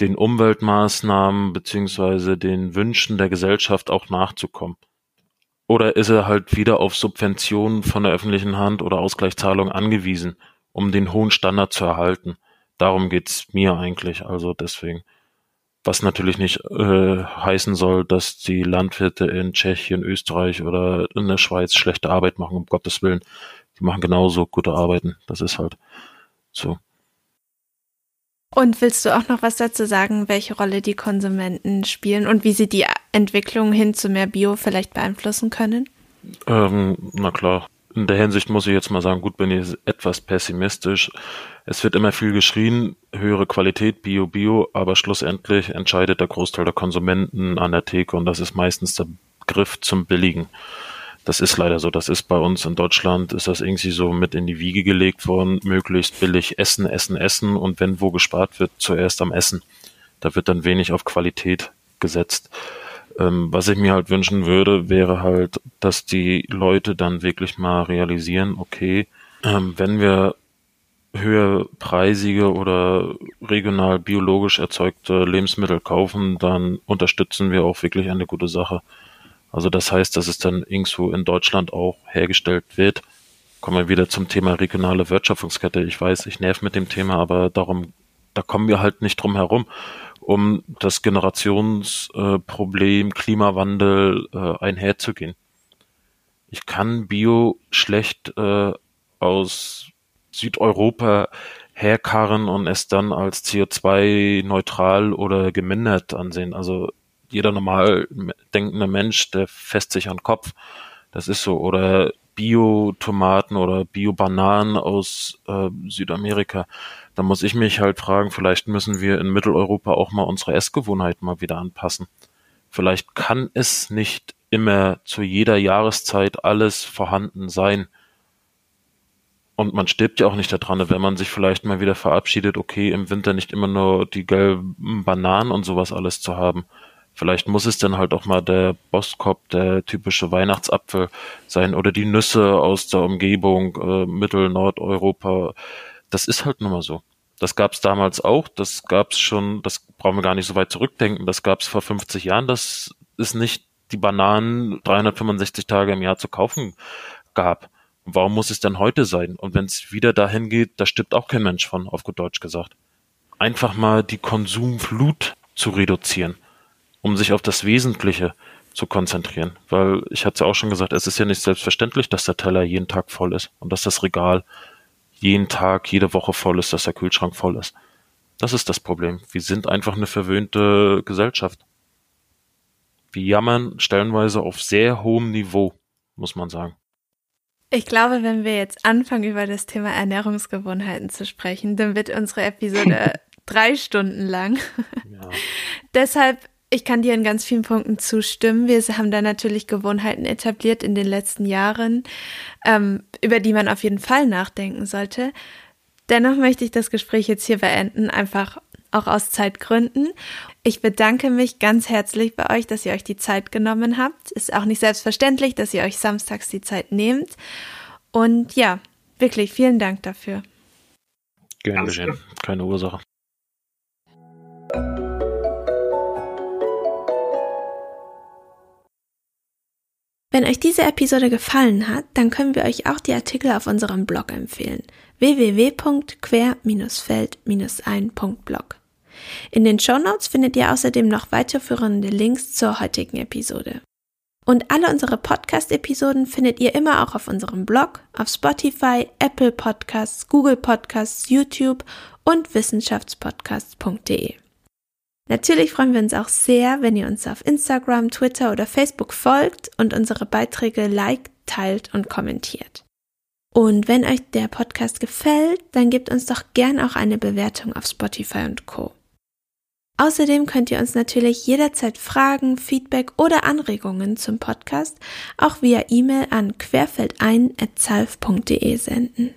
Speaker 3: den Umweltmaßnahmen beziehungsweise den Wünschen der Gesellschaft auch nachzukommen. Oder ist er halt wieder auf Subventionen von der öffentlichen Hand oder Ausgleichszahlungen angewiesen, um den hohen Standard zu erhalten? Darum geht's mir eigentlich, also deswegen. Was natürlich nicht äh, heißen soll, dass die Landwirte in Tschechien, Österreich oder in der Schweiz schlechte Arbeit machen, um Gottes Willen. Die machen genauso gute Arbeiten. Das ist halt so.
Speaker 1: Und willst du auch noch was dazu sagen, welche Rolle die Konsumenten spielen und wie sie die Entwicklung hin zu mehr Bio vielleicht beeinflussen können?
Speaker 3: Ähm, na klar. In der Hinsicht muss ich jetzt mal sagen, gut, bin ich etwas pessimistisch. Es wird immer viel geschrien, höhere Qualität, Bio, Bio, aber schlussendlich entscheidet der Großteil der Konsumenten an der Theke und das ist meistens der Griff zum Billigen. Das ist leider so. Das ist bei uns in Deutschland, ist das irgendwie so mit in die Wiege gelegt worden, möglichst billig essen, essen, essen und wenn wo gespart wird, zuerst am Essen. Da wird dann wenig auf Qualität gesetzt. Ähm, was ich mir halt wünschen würde, wäre halt, dass die Leute dann wirklich mal realisieren, okay, ähm, wenn wir höherpreisige oder regional biologisch erzeugte Lebensmittel kaufen, dann unterstützen wir auch wirklich eine gute Sache. Also das heißt, dass es dann irgendwo in Deutschland auch hergestellt wird. Kommen wir wieder zum Thema regionale Wertschöpfungskette. Ich weiß, ich nerv mit dem Thema, aber darum, da kommen wir halt nicht drum herum, um das Generationsproblem äh, Klimawandel äh, einherzugehen. Ich kann Bio schlecht äh, aus Südeuropa herkarren und es dann als CO2-neutral oder gemindert ansehen. Also jeder normal denkende Mensch, der fässt sich an den Kopf. Das ist so. Oder Bio-Tomaten oder Bio-Bananen aus äh, Südamerika. Da muss ich mich halt fragen, vielleicht müssen wir in Mitteleuropa auch mal unsere Essgewohnheiten mal wieder anpassen. Vielleicht kann es nicht immer zu jeder Jahreszeit alles vorhanden sein. Und man stirbt ja auch nicht daran, wenn man sich vielleicht mal wieder verabschiedet, okay, im Winter nicht immer nur die gelben Bananen und sowas alles zu haben. Vielleicht muss es dann halt auch mal der Boskop, der typische Weihnachtsapfel sein oder die Nüsse aus der Umgebung, äh, Mittel-, Nordeuropa. Das ist halt nun mal so. Das gab es damals auch, das gab es schon, das brauchen wir gar nicht so weit zurückdenken, das gab es vor 50 Jahren, dass es nicht die Bananen 365 Tage im Jahr zu kaufen gab. Warum muss es denn heute sein? Und wenn es wieder dahin geht, da stirbt auch kein Mensch von, auf gut Deutsch gesagt. Einfach mal die Konsumflut zu reduzieren um sich auf das Wesentliche zu konzentrieren. Weil ich hatte ja auch schon gesagt, es ist ja nicht selbstverständlich, dass der Teller jeden Tag voll ist und dass das Regal jeden Tag, jede Woche voll ist, dass der Kühlschrank voll ist. Das ist das Problem. Wir sind einfach eine verwöhnte Gesellschaft. Wir jammern stellenweise auf sehr hohem Niveau, muss man sagen.
Speaker 1: Ich glaube, wenn wir jetzt anfangen, über das Thema Ernährungsgewohnheiten zu sprechen, dann wird unsere Episode (laughs) drei Stunden lang. Ja. (laughs) Deshalb ich kann dir in ganz vielen Punkten zustimmen. Wir haben da natürlich Gewohnheiten etabliert in den letzten Jahren, ähm, über die man auf jeden Fall nachdenken sollte. Dennoch möchte ich das Gespräch jetzt hier beenden, einfach auch aus Zeitgründen. Ich bedanke mich ganz herzlich bei euch, dass ihr euch die Zeit genommen habt. Ist auch nicht selbstverständlich, dass ihr euch samstags die Zeit nehmt. Und ja, wirklich vielen Dank dafür.
Speaker 3: Gerne geschehen. Keine Ursache.
Speaker 1: Wenn euch diese Episode gefallen hat, dann können wir euch auch die Artikel auf unserem Blog empfehlen. www.quer-feld-ein.blog. In den Show Notes findet ihr außerdem noch weiterführende Links zur heutigen Episode. Und alle unsere Podcast-Episoden findet ihr immer auch auf unserem Blog, auf Spotify, Apple Podcasts, Google Podcasts, YouTube und wissenschaftspodcasts.de. Natürlich freuen wir uns auch sehr, wenn ihr uns auf Instagram, Twitter oder Facebook folgt und unsere Beiträge liked, teilt und kommentiert. Und wenn euch der Podcast gefällt, dann gebt uns doch gern auch eine Bewertung auf Spotify und Co. Außerdem könnt ihr uns natürlich jederzeit Fragen, Feedback oder Anregungen zum Podcast auch via E-Mail an querfeldein.zalf.de senden.